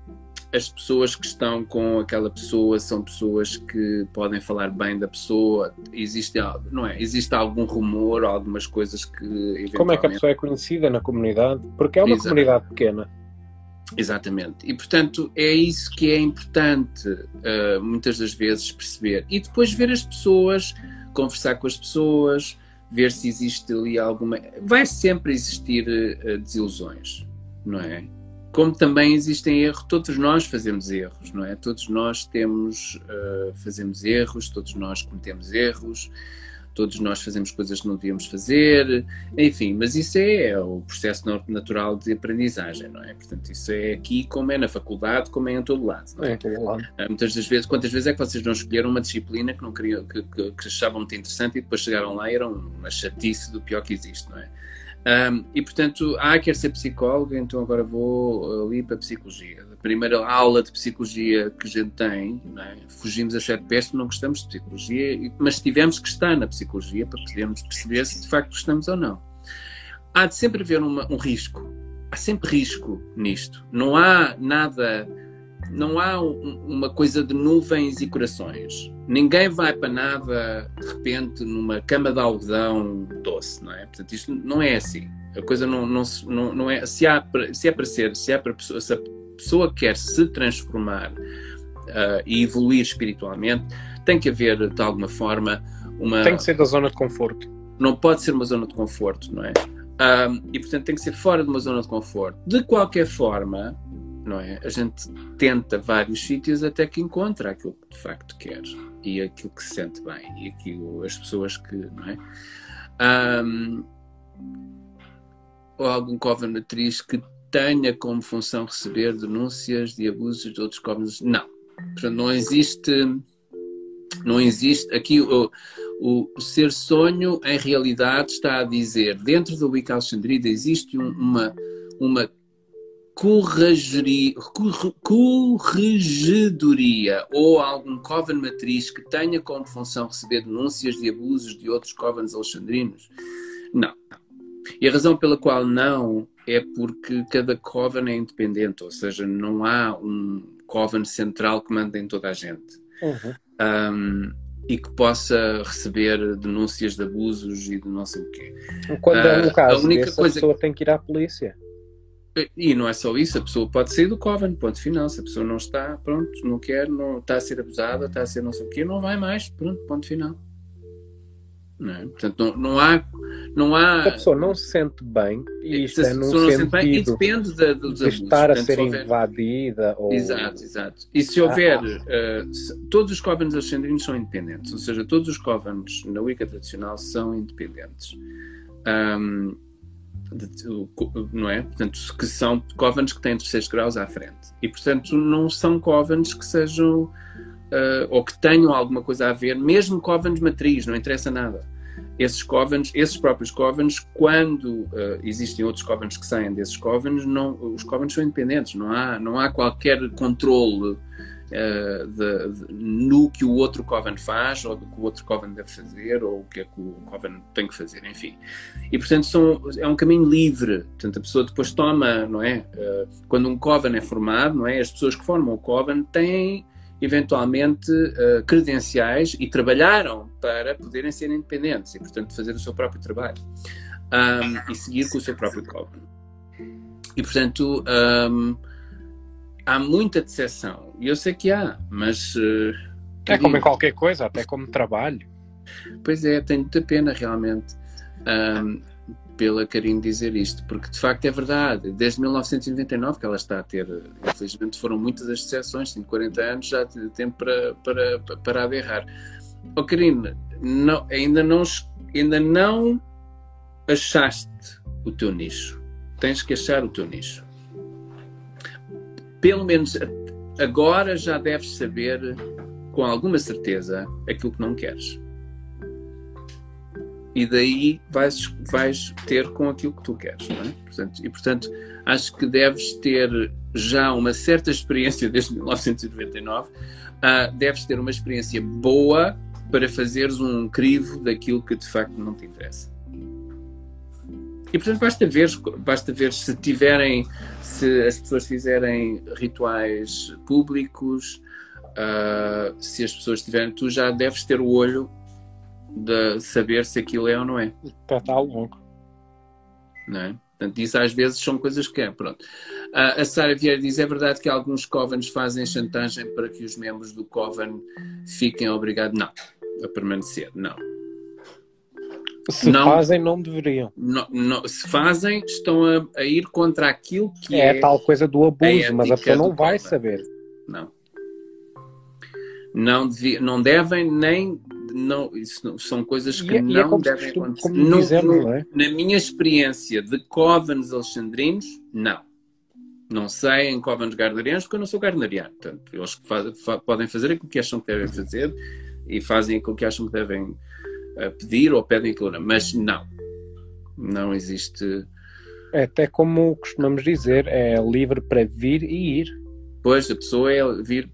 as pessoas que estão com aquela pessoa são pessoas que podem falar bem da pessoa? Existe, não é? Existe algum rumor, algumas coisas que. Eventualmente... Como é que a pessoa é conhecida na comunidade? Porque é uma Exato. comunidade pequena. Exatamente. E portanto é isso que é importante uh, muitas das vezes perceber. E depois ver as pessoas, conversar com as pessoas, ver se existe ali alguma. Vai sempre existir uh, desilusões, não é? Como também existem erros, todos nós fazemos erros, não é? Todos nós temos, uh, fazemos erros, todos nós cometemos erros todos nós fazemos coisas que não devíamos fazer, enfim, mas isso é, é, o processo natural de aprendizagem, não é? Portanto, isso é aqui como é na faculdade, como é em todo lado. Não é? é lado. Ah, muitas das vezes, quantas vezes é que vocês não escolheram uma disciplina que não queriam, que, que, que achavam muito interessante e depois chegaram lá e eram uma chatice do pior que existe, não é? Um, e portanto, ah, quero ser psicólogo, então agora vou ali para a psicologia primeira aula de psicologia que a gente tem, é? fugimos a sete pés não gostamos de psicologia, mas tivemos que estar na psicologia para podermos perceber se de facto gostamos ou não. Há de sempre haver uma, um risco. Há sempre risco nisto. Não há nada, não há um, uma coisa de nuvens e corações. Ninguém vai para nada de repente numa cama de algodão doce, não é? Portanto, isto não é assim. A coisa não, não, não, não é. Se, há, se é para ser, se é para pessoa, se a pessoa quer se transformar uh, e evoluir espiritualmente, tem que haver, de alguma forma, uma. Tem que ser da zona de conforto. Não pode ser uma zona de conforto, não é? Um, e portanto tem que ser fora de uma zona de conforto. De qualquer forma, não é? A gente tenta vários sítios até que encontra aquilo que de facto quer e aquilo que se sente bem e aquilo as pessoas que, não é? Um, ou algum coven atriz que tenha como função receber denúncias de abusos de outros códigos. Não. Portanto, não existe. Não existe. Aqui o, o, ser sonho, em realidade, está a dizer, dentro da Wicca Alexandrida existe um, uma, uma corregedoria, corregedoria ou algum coven matriz que tenha como função receber denúncias de abusos de outros covens alexandrinos? Não. E a razão pela qual não é porque cada coven é independente, ou seja, não há um coven central que manda em toda a gente. Uhum. Um, e que possa receber denúncias de abusos e de não sei o quê. Quando é um caso, a única desse, coisa... a pessoa tem que ir à polícia. E não é só isso, a pessoa pode sair do coven, ponto final. Se a pessoa não está, pronto, não quer, não está a ser abusada, está a ser não sei o quê, não vai mais, pronto, ponto final. Não é? Portanto, não, não, há, não há. A pessoa não se sente bem e isto é num sentido bem, e depende de, dos de estar Portanto, a ser houver... invadida. Ou... Exato, exato. E se houver. Ah. Uh, se, todos os covens ascendentes são independentes, ou seja, todos os covens na Wicca tradicional são independentes. Um, de, não é? Portanto, que são covens que têm terceiros graus à frente. E, portanto, não são covens que sejam uh, ou que tenham alguma coisa a ver, mesmo covens matriz, não interessa nada. Esses covens, esses próprios covens, quando uh, existem outros covens que saem desses covens, não, os covens são independentes, não há, não há qualquer controle Uh, de, de, no que o outro Coven faz, ou do que o outro Coven deve fazer, ou o que é que o Coven tem que fazer, enfim. E, portanto, são, é um caminho livre. Portanto, a pessoa depois toma, não é? Uh, quando um Coven é formado, não é? As pessoas que formam o Coven têm eventualmente uh, credenciais e trabalharam para poderem ser independentes e, portanto, fazer o seu próprio trabalho um, e seguir com o seu próprio código. E, portanto, um, há muita decepção. E eu sei que há, mas. Uh, é como em qualquer coisa, até como trabalho. Pois é, tenho muita pena realmente. Um, pela Karine dizer isto, porque de facto é verdade. Desde 1999 que ela está a ter, infelizmente foram muitas as exceções, tem 40 anos, já tem tempo para, para, para a errar. Oh Karine, não, ainda, não, ainda não achaste o teu nicho. Tens que achar o teu nicho. pelo menos agora já deves saber com alguma certeza aquilo que não queres. E daí vais, vais ter com aquilo que tu queres. É? portanto, e portanto, acho que deves ter já uma certa experiência desde 1999, uh, ah, deves ter uma experiência boa para fazeres um crivo daquilo que de facto não te interessa. E portanto basta ver, basta ver se tiverem, se as pessoas fizerem rituais públicos, uh, se as pessoas tiverem, tu já deves ter o olho de saber se aquilo é ou não é. Para estar longo. Não é? Portanto, isso às vezes são coisas que é. Pronto. Uh, a Sara Vieira diz: é verdade que alguns covens fazem chantagem para que os membros do coven fiquem obrigados. Não, a permanecer. Não. Se não, fazem, não deveriam. Não, não, se fazem, estão a, a, ir contra aquilo que é. É tal coisa do abuso, mas a pessoa não vai coven. saber. Não. Não, devia, não devem nem. Não, isso são coisas que e, não é, é devem acontecer. No, no, é? Na minha experiência de covens alexandrinos, não. Não sei em covens gardnerianos porque eu não sou gardneriano. Portanto, eles faz, podem fazer aquilo que acham que devem fazer e fazem aquilo que acham que devem uh, pedir ou pedem aquilo, mas não. Não existe. É até como costumamos dizer, é livre para vir e ir. Pois, a pessoa é vir,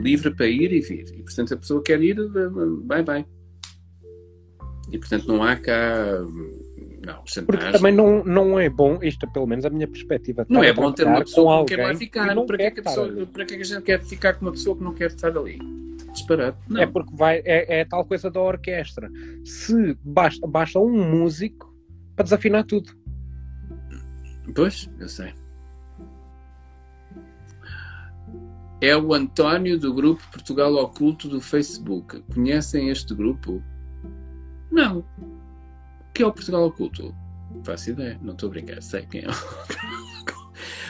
livre para ir e vir. E, portanto, a pessoa quer ir, vai, vai. E, portanto, não há cá. Não, Porque também não, não é bom, isto pelo menos a minha perspectiva. Não é bom ter uma pessoa que não quer lá ficar. Para que, é que a pessoa, para que a gente quer ficar com uma pessoa que não quer estar ali? Disparado. Não. É porque vai, é, é tal coisa da orquestra. Se basta, basta um músico para desafinar tudo. Pois, eu sei. É o António do grupo Portugal Oculto do Facebook. Conhecem este grupo? Não. O que é o Portugal Oculto? Não faço ideia, não estou a brincar, sei quem é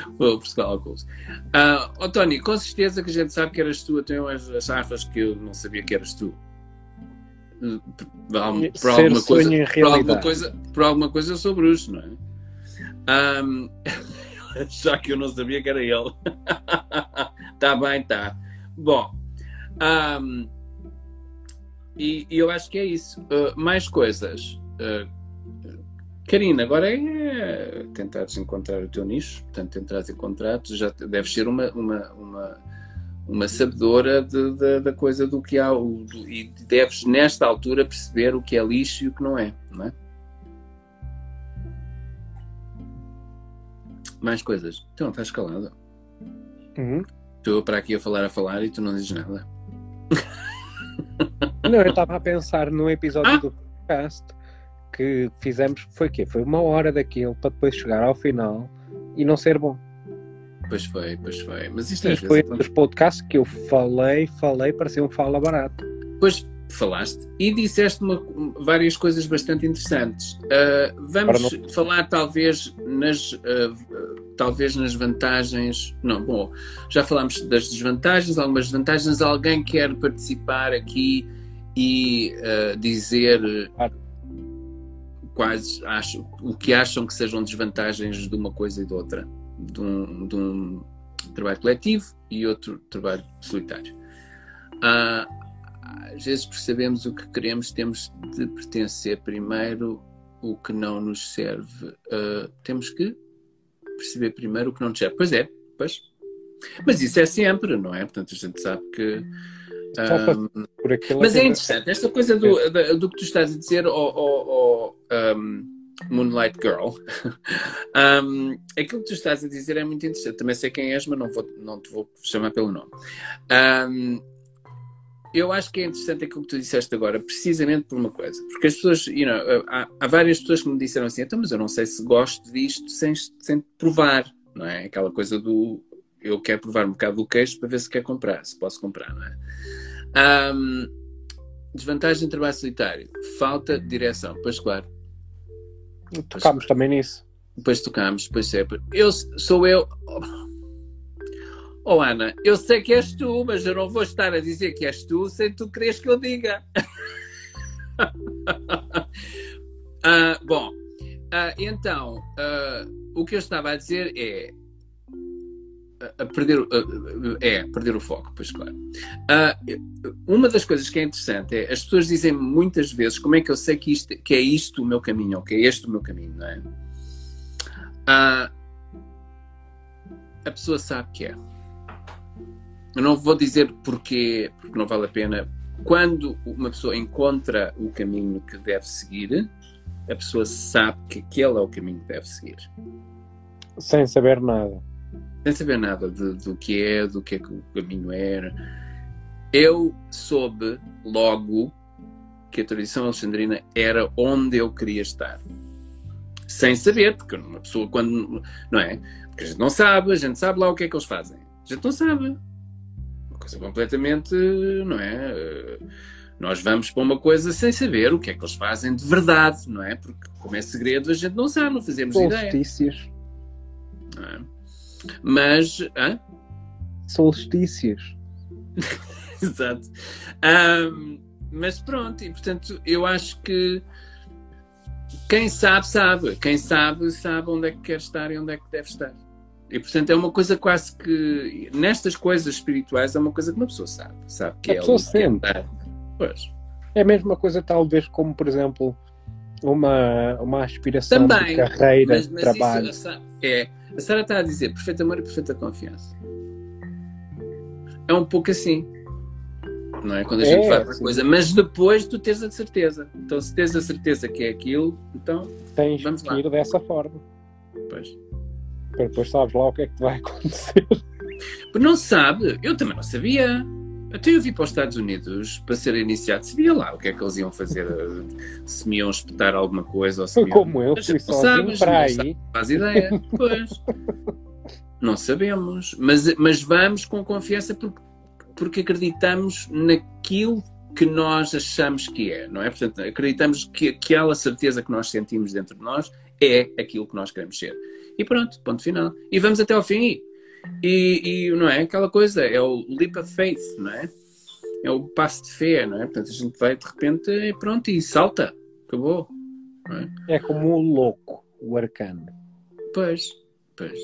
o Portugal Oculto. Uh, António, com certeza que a gente sabe que eras tu, tenho as, as que eu não sabia que eras tu. Por, alguma coisa, por, alguma coisa, por alguma coisa eu sou bruxo, não é? Um, já que eu não sabia que era ele. Tá bem, tá. Bom, um, e, e, eu acho que é isso. Uh, mais coisas. Uh, Karina, agora é tentares encontrar o teu nicho, portanto, entrares em contratos, já deves ser uma, uma, uma, uma sabedora de, de, da coisa do que há o, e deves, nesta altura, perceber o que é lixo e o que não é, não é? Mais coisas. Então, estás calada. Uhum. Estou para aqui a falar a falar e tu não dizes nada. Não, eu estava a pensar no episódio ah? do podcast que fizemos, foi o quê? Foi uma hora daquilo para depois chegar ao final e não ser bom. Pois foi, pois foi. Mas isto é foi um dos podcasts que eu falei, falei para ser um fala barato. Pois falaste e disseste uma, várias coisas bastante interessantes. Uh, vamos não... falar talvez nas, uh, talvez nas vantagens. Não, bom, já falámos das desvantagens, algumas vantagens. Alguém quer participar aqui e uh, dizer quais acham, o que acham que sejam desvantagens de uma coisa e de outra, de um, de um trabalho coletivo e outro trabalho solitário. Uh, às vezes percebemos o que queremos, temos de pertencer primeiro o que não nos serve. Uh, temos que perceber primeiro o que não nos serve. Pois é, pois. Mas isso é sempre, não é? Portanto, a gente sabe que. Um, mas é interessante, esta coisa do, do, do, que tu estás a dizer, oh, oh, oh um, Moonlight Girl, um, aquilo que tu estás a dizer é muito interessante. Também sei quem és, mas não, vou, não te vou chamar pelo nome. Um, eu acho que é interessante aquilo que tu disseste agora, precisamente por uma coisa. Porque as pessoas, you know, há, há, várias pessoas que me disseram assim, então, mas eu não sei se gosto disto sem, sem provar, não é? Aquela coisa do eu quero provar um bocado do queijo para ver se quer comprar, se posso comprar, não é? Um, desvantagem de trabalho solitário, falta de direção, pois claro. Tocámos também nisso. Depois tocámos, depois sempre. Eu sou eu. Oh Ana, eu sei que és tu, mas eu não vou estar a dizer que és tu sem tu queres que eu diga. uh, bom, uh, então, uh, o que eu estava a dizer é. a perder, é, perder o foco, pois claro. Uma das coisas que é interessante é as pessoas dizem muitas vezes como é que eu sei que, isto, que é isto o meu caminho, ou que é este o meu caminho, não é? A pessoa sabe que é. Eu não vou dizer porquê, porque não vale a pena. Quando uma pessoa encontra o caminho que deve seguir, a pessoa sabe que aquele é o caminho que deve seguir. Sem saber nada sem saber nada de, do que é, do que é que o caminho era. Eu soube logo que a tradição alexandrina era onde eu queria estar. Sem saber, porque uma pessoa quando. Não é? Porque a gente não sabe, a gente sabe lá o que é que eles fazem. A gente não sabe. Coisa completamente. Não é? Nós vamos para uma coisa sem saber o que é que eles fazem de verdade, não é? Porque, como é segredo, a gente não sabe, não fazemos ideia. Notícias. Não é? Mas. Hã? Solstícios. Exato. Um, mas pronto, e portanto, eu acho que quem sabe, sabe. Quem sabe, sabe onde é que quer estar e onde é que deve estar. E portanto é uma coisa quase que. Nestas coisas espirituais é uma coisa que uma pessoa sabe. Sabe que a é pessoa sente. Pois. É a mesma coisa, talvez, como por exemplo, uma, uma aspiração Também, de carreira, mas, de mas trabalho. Isso, é, a Sara está a dizer perfeito amor e perfeita confiança. É um pouco assim. Não é? Quando a gente É, faz uma coisa, mas depois tu tens a certeza. Então, se tens a certeza que é aquilo, então, Tens Vamos que lá. ir dessa forma. pois. Para depois sabes lá o que é que te vai acontecer. Porque não sabe, eu também não sabia. Até eu vim para os Estados Unidos para ser iniciado, sabia lá o que é que eles iam fazer, eh, se me iam espetar alguma coisa ou se me iam... como eu, Mas fui não sozinho sabes, para não aí. sabes. faz ideia. Pois. Não sabemos. Mas, mas vamos com confiança porque, porque acreditamos naquilo que nós achamos que é, não é? Portanto, acreditamos que aquela certeza que nós sentimos dentro de nós é aquilo que nós queremos ser. E pronto, ponto final. E vamos até ao fim. E, e não é? Aquela coisa, é o leap of faith, não é? É o passo de fé, não é? Portanto, a gente vai de repente e pronto, e salta. Acabou. É? É como o louco, o arcano. Pois, pois.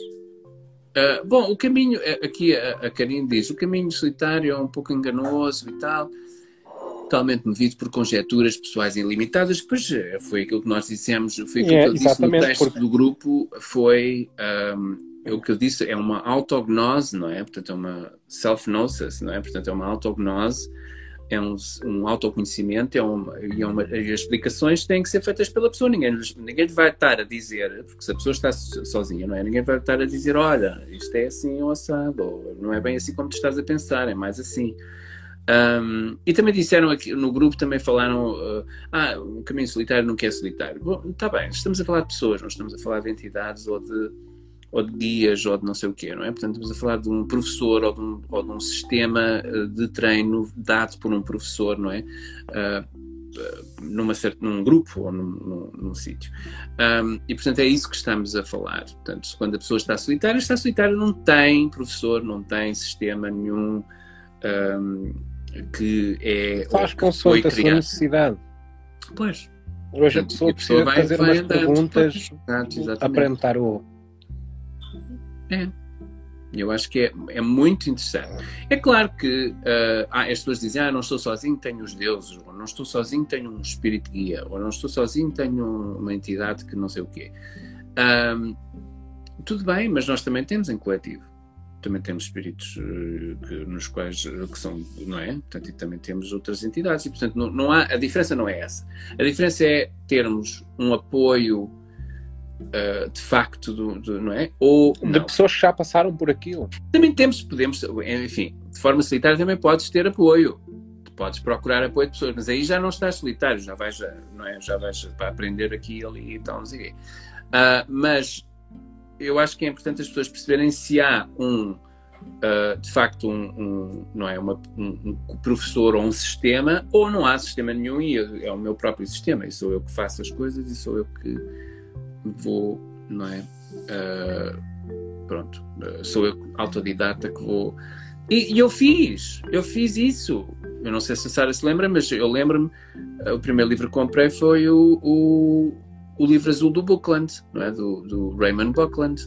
Ah, bom, o caminho, aqui a, a Karine diz, o caminho solitário é um pouco enganoso e tal, totalmente movido por conjecturas pessoais ilimitadas, pois eh, foi aquilo que nós dissemos, foi aquilo É, que eu disse no texto porque- do grupo, foi ahm, é o que eu disse, é uma autognose, não é? Portanto, é uma self-gnosis, não é? Portanto, é uma autognose, é um, um autoconhecimento, é uma, e, é uma, e as explicações têm que ser feitas pela pessoa. Ninguém, ninguém vai estar a dizer, porque se a pessoa está so- sozinha, não é? Ninguém vai estar a dizer, olha, isto é assim ou assado, ou não é bem assim como tu estás a pensar, é mais assim. Um, e também disseram aqui no grupo, também falaram, uh, ah, o caminho solitário não quer solitário. Bom, está bem, estamos a falar de pessoas, não estamos a falar de entidades ou de, ou de guias ou de não sei o quê, não é? Portanto, estamos a falar de um professor ou de um, ou de um sistema uh, de treino dado por um professor, não é? Uh, numa certa, num grupo ou num, num, num sítio. Um, e, portanto, é isso que estamos a falar. Portanto, quando a pessoa está solitária, está solitária, não tem professor, não tem sistema nenhum um, que é. Faz consoante a sua necessidade. Pois. Hoje a pessoa a pessoa precisa vai- fazer vai umas andando. perguntas, Exato, o. É. Eu acho que é, é muito interessante. É claro que há as pessoas dizem, ah, não estou sozinho, tenho os deuses, ou não estou sozinho, tenho um espírito guia, ou não estou sozinho, tenho uma entidade que não sei o quê. Ahm, tudo bem, mas nós também temos em coletivo. Também temos espíritos eh, que, nos quais eh, que são, não é? Portanto, e também temos outras entidades. E, portanto, não, não há, a diferença não é essa. A diferença é termos um apoio ah, de facto, do, do- não é? Ou De não. pessoas que já passaram por aquilo. Também temos, podemos, enfim, de forma solitária também podes ter apoio. Podes procurar apoio de pessoas, mas aí já não estás solitário, já vais, não é? Já vais para aprender aqui e ali e tal, não sei o quê. Ah, mas eu acho que é importante as pessoas perceberem se há um, ah, de facto, um, um- não é? Uma, um, um professor ou um sistema, ou não há sistema nenhum e é o meu próprio sistema, e sou eu que faço as coisas e sou eu que vou, não é? Ah, pronto, eh, sou eu autodidata que vou. E, e eu fiz, eu fiz isso. Eu não sei se a Sara se lembra, mas eu lembro-me, o primeiro livro que comprei foi o, o, o livro azul do Buckland, não é? Do, do Raymond Buckland.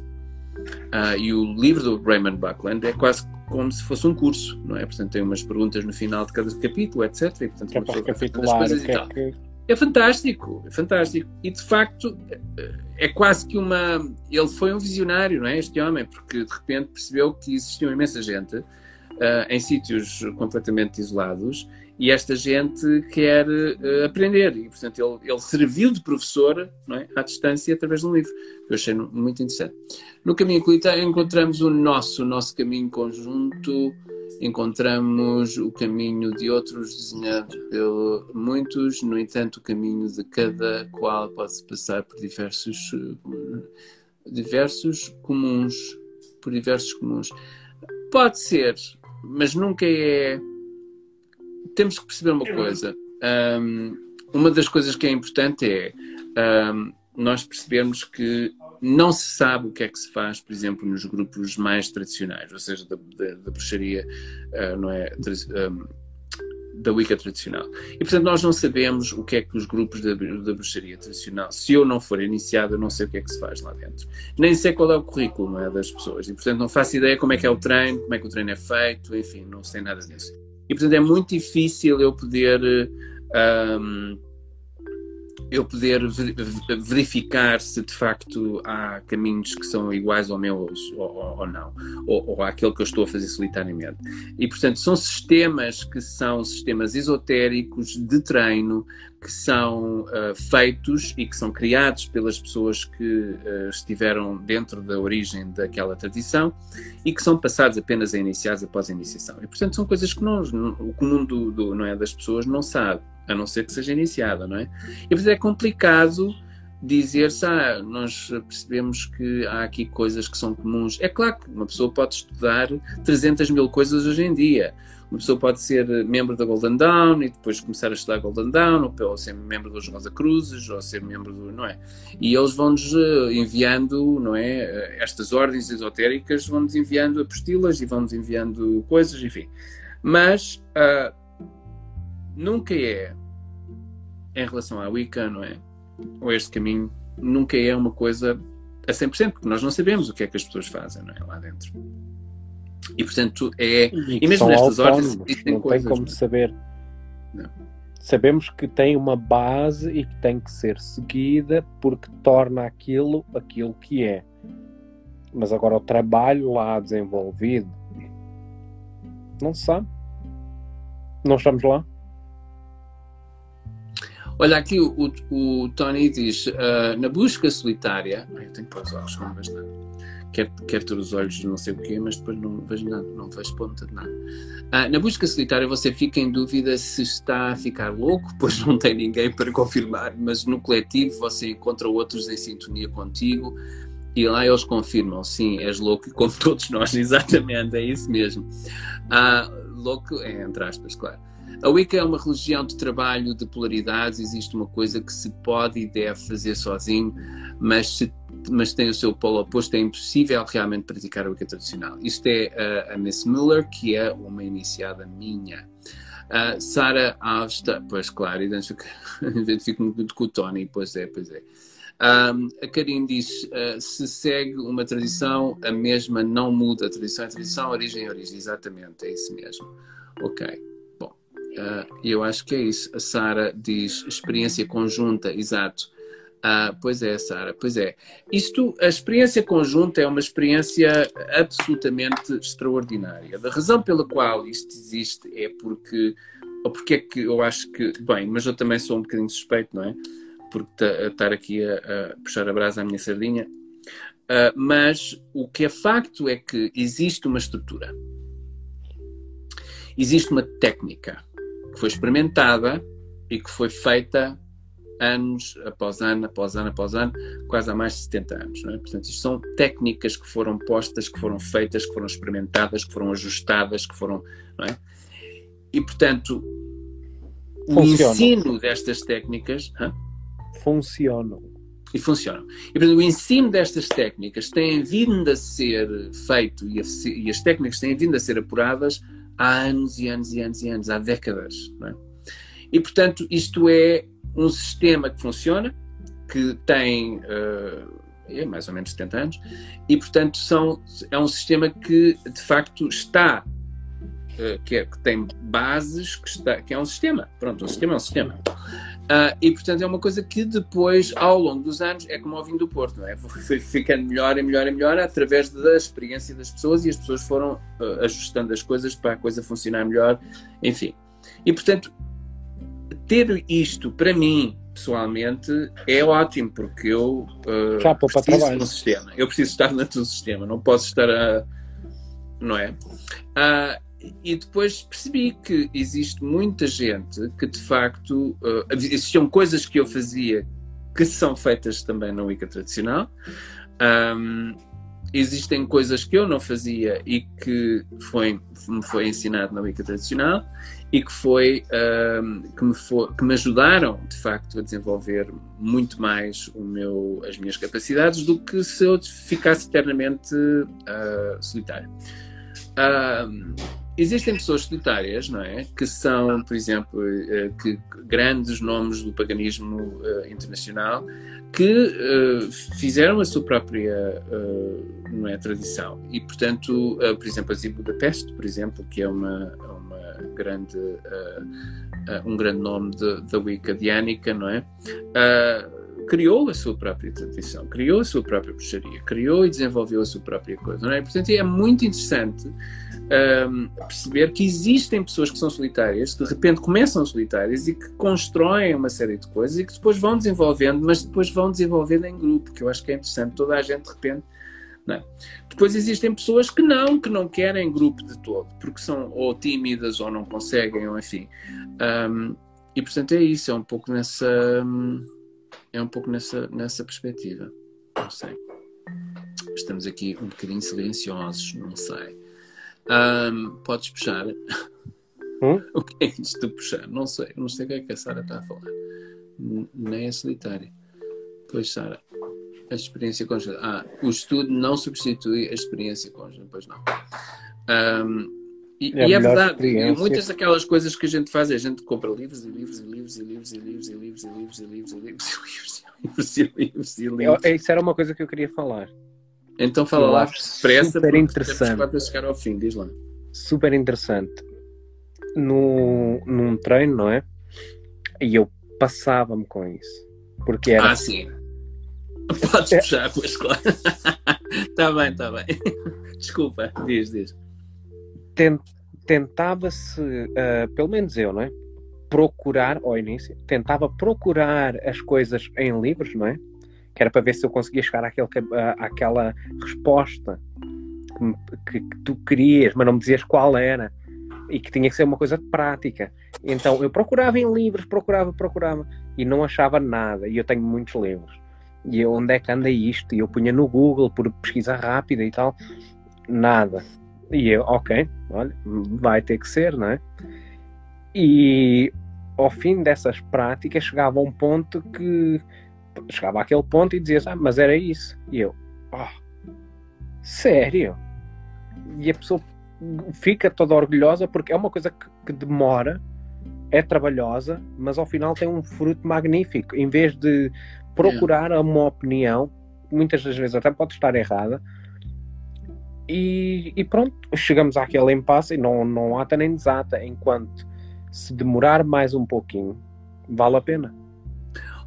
Uh, e o livro do Raymond Buckland é quase como se fosse um curso, não é? Portanto, tem umas perguntas no final de cada capítulo, etc. E, portanto, é para recapitular o que é que... É fantástico, é fantástico. E de facto é quase que uma. Ele foi um visionário, não é? Este homem, porque de repente percebeu que existia imensa gente uh, em sítios completamente isolados e esta gente quer uh, aprender. E, portanto, ele, ele serviu de professor é, à distância através de um livro, que eu achei muito interessante. No Caminho Colita encontramos o nosso, o nosso caminho conjunto, encontramos o caminho de outros desenhado por muitos, no entanto, o caminho de cada qual pode-se passar por diversos, diversos comuns, por diversos comuns. Pode ser, mas nunca é temos que perceber uma coisa. Um, uma das coisas que é importante é um, nós percebermos que não se sabe o que é que se faz, por exemplo, nos grupos mais tradicionais, ou seja, da, da, da bruxaria, uh, não é? Um, da Wicca tradicional. E, portanto, nós não sabemos o que é que os grupos da, da bruxaria tradicional, se eu não for iniciado, eu não sei o que é que se faz lá dentro. Nem sei qual é o currículo é, das pessoas. E, portanto, não faço ideia como é que é o treino, como é que o treino é feito, enfim, não sei nada disso. E portanto é muito difícil eu poder um, eu poder verificar se de facto há caminhos que são iguais ao meu ou, ou não, ou, ou àquele que eu estou a fazer solitariamente. E portanto são sistemas que são sistemas esotéricos de treino que são uh, feitos e que são criados pelas pessoas que uh, estiveram dentro da origem daquela tradição e que são passados apenas a iniciados após a iniciação. E, portanto, são coisas que o comum do, do, não é, das pessoas não sabe, a não ser que seja iniciada, não é? E, portanto, é complicado dizer-se, ah, nós percebemos que há aqui coisas que são comuns. É claro que uma pessoa pode estudar 300 mil coisas hoje em dia. Uma pessoa pode ser membro da Golden Dawn e depois começar a estudar Golden Dawn, ou ser membro dos Rosa Cruzes, ou ser membro do. não é? E eles vão-nos eh, enviando, não é? Eh, estas ordens esotéricas vão-nos enviando apostilas e vão-nos enviando coisas, enfim. Mas uh, nunca é, em relação à Wicca, não é? Ou este caminho, nunca é uma coisa a 100%, porque nós não sabemos o que é que as pessoas fazem, não é? Lá dentro. E portanto é. E, e mesmo nestas horas não coisas, tem como não. saber. Não. Sabemos que tem uma base e que tem que ser seguida porque torna aquilo aquilo que é. Mas agora o trabalho lá desenvolvido não se sabe. Não estamos lá. Olha, aqui o, o, o Tony diz: uh, na busca solitária. Eu tenho que pôr os olhos, não vejo nada quer, quer ter os olhos não sei o quê, mas depois não vejo nada, não vejo ponta de nada. Ah, na busca solitária você fica em dúvida se está a ficar louco, pois não tem ninguém para confirmar, mas no coletivo você encontra outros em sintonia contigo e lá eles confirmam, sim, és louco como todos nós, exatamente, é isso mesmo. Ah, louco, é, entre aspas, claro. A Wicca é uma religião de trabalho de polaridades, existe uma coisa que se pode e deve fazer sozinho, mas, se, mas tem o seu polo oposto, é impossível realmente praticar a Wicca tradicional. Isto é a, a Miss Miller, que é uma iniciada minha. Uh, Sara Alves, pois claro, identifico-me muito com o Tony, pois é, pois é. Um, a Karine diz: uh, se segue uma tradição, a mesma não muda. A tradição é tradição, a origem é origem. Exatamente, é isso mesmo. Ok. Uh, eu acho que é isso. A Sara diz experiência conjunta, exato. Uh, pois é, Sara, pois é. Isto, a experiência conjunta é uma experiência absolutamente extraordinária. A razão pela qual isto existe é porque, ou porque é que eu acho que, bem, mas eu também sou um bocadinho suspeito, não é? Porque estar aqui a, a, puxar a brasa à minha sardinha. Uh, mas o que é facto é que existe uma estrutura, existe uma técnica que foi experimentada e que foi feita anos após ano, após ano, após ano, quase há mais de 70 anos. É? Portanto, isto são técnicas que foram postas, que foram feitas, que foram experimentadas, que foram ajustadas, que foram. É? E, portanto, o ensino destas técnicas. Hã? Funcionam. E funcionam. E, portanto, o ensino destas técnicas tem vindo a ser feito e, a, e as técnicas têm vindo a ser apuradas há anos e anos e anos e anos, há décadas. É? E, portanto, isto é um sistema que funciona, que tem, uh, é mais ou menos 70 anos, e portanto são, é um sistema que de facto está, uh, que, é, que, tem bases, que, está, que é um sistema. Pronto, um sistema é um sistema. Uh, e portanto é uma coisa que depois, ao longo dos anos, é como ao vinho do Porto, não é? Foi ficando melhor e melhor e melhor através da experiência das pessoas e as pessoas foram uh, ajustando as coisas para a coisa funcionar melhor, enfim. E portanto, ter isto para mim pessoalmente é ótimo porque eu uh, Já, preciso do sistema. Eu preciso estar dentro do sistema, não posso estar a. Não é? Uh, e depois percebi que existe muita gente que de facto uh, existiam coisas que eu fazia que são feitas também na Wicca tradicional. Um, existem coisas que eu não fazia e que foi, me foi ensinado na Wicca tradicional e que foi, um, que, me for, que me ajudaram de facto a desenvolver muito mais o meu, as minhas capacidades do que se eu ficasse eternamente uh, solitário. Um, Existem pessoas solitárias, não é? Que são, por exemplo, eh, que, grandes nomes do paganismo uh, internacional que uh, fizeram a sua própria não é, tradição. E, portanto, por exemplo, a Zibo da Peste, por exemplo, que é uma, uma grande, um grande nome da Wicca diánica, não é? criou a sua própria tradição, criou a sua própria bruxaria, criou e desenvolveu a sua própria coisa, não é? Portanto, é muito interessante um, perceber que existem pessoas que são solitárias, que de repente começam solitárias e que constroem uma série de coisas e que depois vão desenvolvendo, mas depois vão desenvolvendo em grupo, que eu acho que é interessante. Toda a gente de repente. É? Depois existem pessoas que não, que não querem grupo de todo, porque são ou tímidas ou não conseguem, ou enfim. Um, e portanto é isso, é um pouco nessa. É um pouco nessa, nessa perspectiva. Não sei. Estamos aqui um bocadinho silenciosos, não sei. Um, podes puxar. Hum? O que é isto de puxar? Não sei, não sei o que é que a Sara está a falar. Nem é solitária. Pois, Sara, a experiência conjunta. Ah, o estudo não substitui a experiência conjunta, pois não. Um, e é, e é verdade, e muitas daquelas coisas que a gente faz, a gente compra livros e livros e livros e livros e livros e livros e livros e livros e livros e livros e livros e livros e livros. Isso era uma coisa que eu queria falar. Então fala lá depressa super interessante. para chegar ao fim, diz lá. Super interessante. No, num treino, não é? E eu passava-me com isso. Porque era. Ah, sim. Podes é. puxar, pois claro. Está bem, está bem. Desculpa, diz, diz. Tentava-se, uh, pelo menos eu, não é? Procurar, ao início, tentava procurar as coisas em livros, não é? Que era para ver se eu conseguia chegar àquele, àquela resposta que, que, tu querias, mas não me dizias qual era, e que tinha que ser uma coisa prática. Então eu procurava em livros, procurava, procurava, e não achava nada. E eu tenho muitos livros. E eu, onde é que anda isto? E eu punha no Google por pesquisa rápida e tal, nada. E eu, ok, olha, vai ter que ser, não é? E ao fim dessas práticas chegava a um ponto que chegava àquele ponto e dizia ah, mas era isso. E eu, oh, sério? E a pessoa fica toda orgulhosa porque é uma coisa que, que demora, é trabalhosa, mas ao final tem um fruto magnífico. Em vez de procurar uma opinião, muitas das vezes até pode estar errada, e, e, pronto, chegamos àquele impasse e não, não ata nem desata. Enquanto se demorar mais um pouquinho, vale a pena.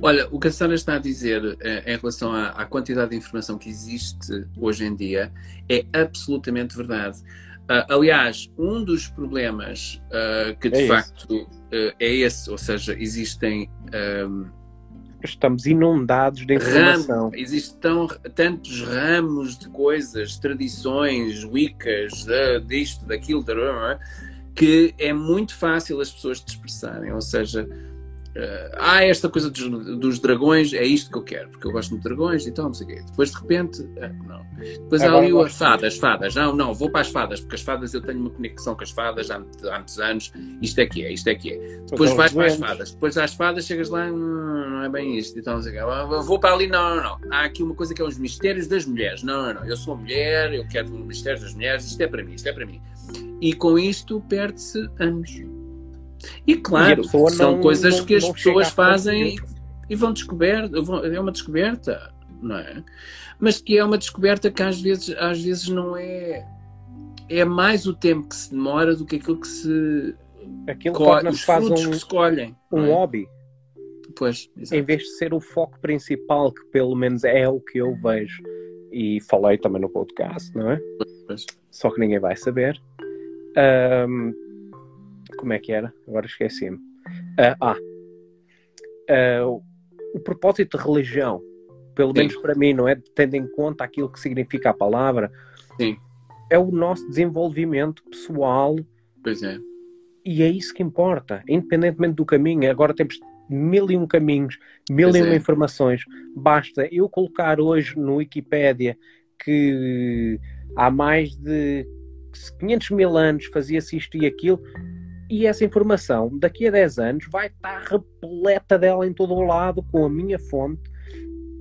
Olha, o que a Sara está a dizer eh, em relação à, à, quantidade de informação que existe hoje em dia é absolutamente verdade. Uh, aliás, um dos problemas uh, que de é facto uh, é esse, ou seja, existem. Um, Estamos inundados de informação. Existem tantos ramos de coisas, tradições, wiccas, disto, daquilo, que é muito fácil as pessoas dispersarem. Ou seja, Uh, ah, esta coisa dos, dos, dragões é isto que eu quero, porque eu gosto de dragões e tal, não sei o quê. Depois de repente, uh, não. Depois há ali as fadas, fadas. Não, não, vou para as fadas, porque as fadas eu tenho uma conexão com as fadas há, há muitos anos. Isto é que é, isto é que é. Depois vais para as fadas, depois às fadas chegas lá, hum, não é bem isto e tal, não sei o quê. Vou para ali, não, não, não. Há aqui uma coisa que é os mistérios das mulheres. Não, não, não. Eu sou mulher, eu quero os mistérios das mulheres, isto é para mim, isto é para mim. E com isto perde-se anos. E claro, e são não, coisas não, que as pessoas fazem e, e, vão descoberta, é uma descoberta. não é? Mas que é uma descoberta que às vezes, às vezes não é. É mais o tempo que se demora do que aquilo que se. Aquilo torna-se os frutos um, que se colhem. um é? hobby. Pois, em vez de ser o foco principal, que pelo menos é o que eu vejo, e falei também no podcast, não é? Pois. Só que ninguém vai saber. Ahm, como é que era? Agora esqueci-me. Ah, ah. Ah, o, propósito de religião, pelo Sim. menos para mim, não é? Tendo em conta aquilo que significa a palavra, Sim. é o nosso desenvolvimento pessoal Pois é. e é isso que importa, independentemente do caminho. Agora temos mil e um caminhos, mil Pois e uma é. informações. Basta eu colocar hoje no Wikipédia que há mais de 500 mil anos fazia-se isto e aquilo, e essa informação daqui a 10 anos vai estar repleta dela em todo o lado, com a minha fonte,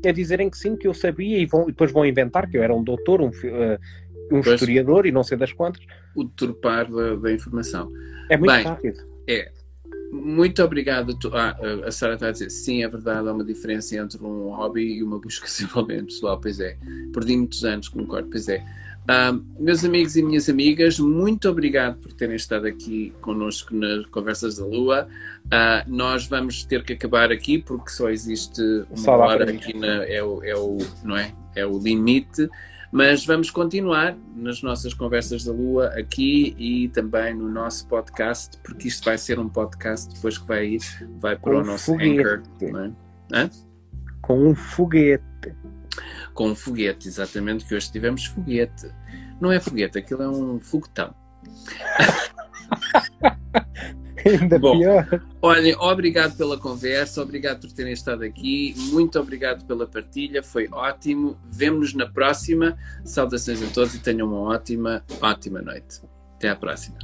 a dizerem que sim, que eu sabia, e, vão, e depois vão inventar que eu era um doutor, um, eh, um Pois. historiador e não sei das quantas. O deturpar da, da informação. É muito Bem, rápido. Muito obrigado. Ah, a Sara está a dizer, sim, é verdade, há uma diferença entre um hobby e uma busca de desenvolvimento pessoal. Pois é. Perdi muitos anos, concordo, pois é. Ah, meus amigos e minhas amigas, muito obrigado por terem estado aqui connosco nas Conversas da Lua. Ah, nós vamos ter que acabar aqui porque só existe uma Só hora aqui na, é, o, é o não é é o limite mas vamos continuar nas nossas conversas da Lua aqui e também no nosso podcast porque isto vai ser um podcast depois que vai ir vai para Com o nosso foguete. Anchor é? Com um foguete. Com um foguete exatamente que hoje tivemos foguete não é foguete aquilo é um foguetão Ainda Bom. pior. Olhem, obrigado pela conversa, obrigado por terem estado aqui, muito obrigado pela partilha, foi ótimo. Vemo-nos na próxima. Saudações a todos e tenham uma ótima, ótima noite. Até à próxima.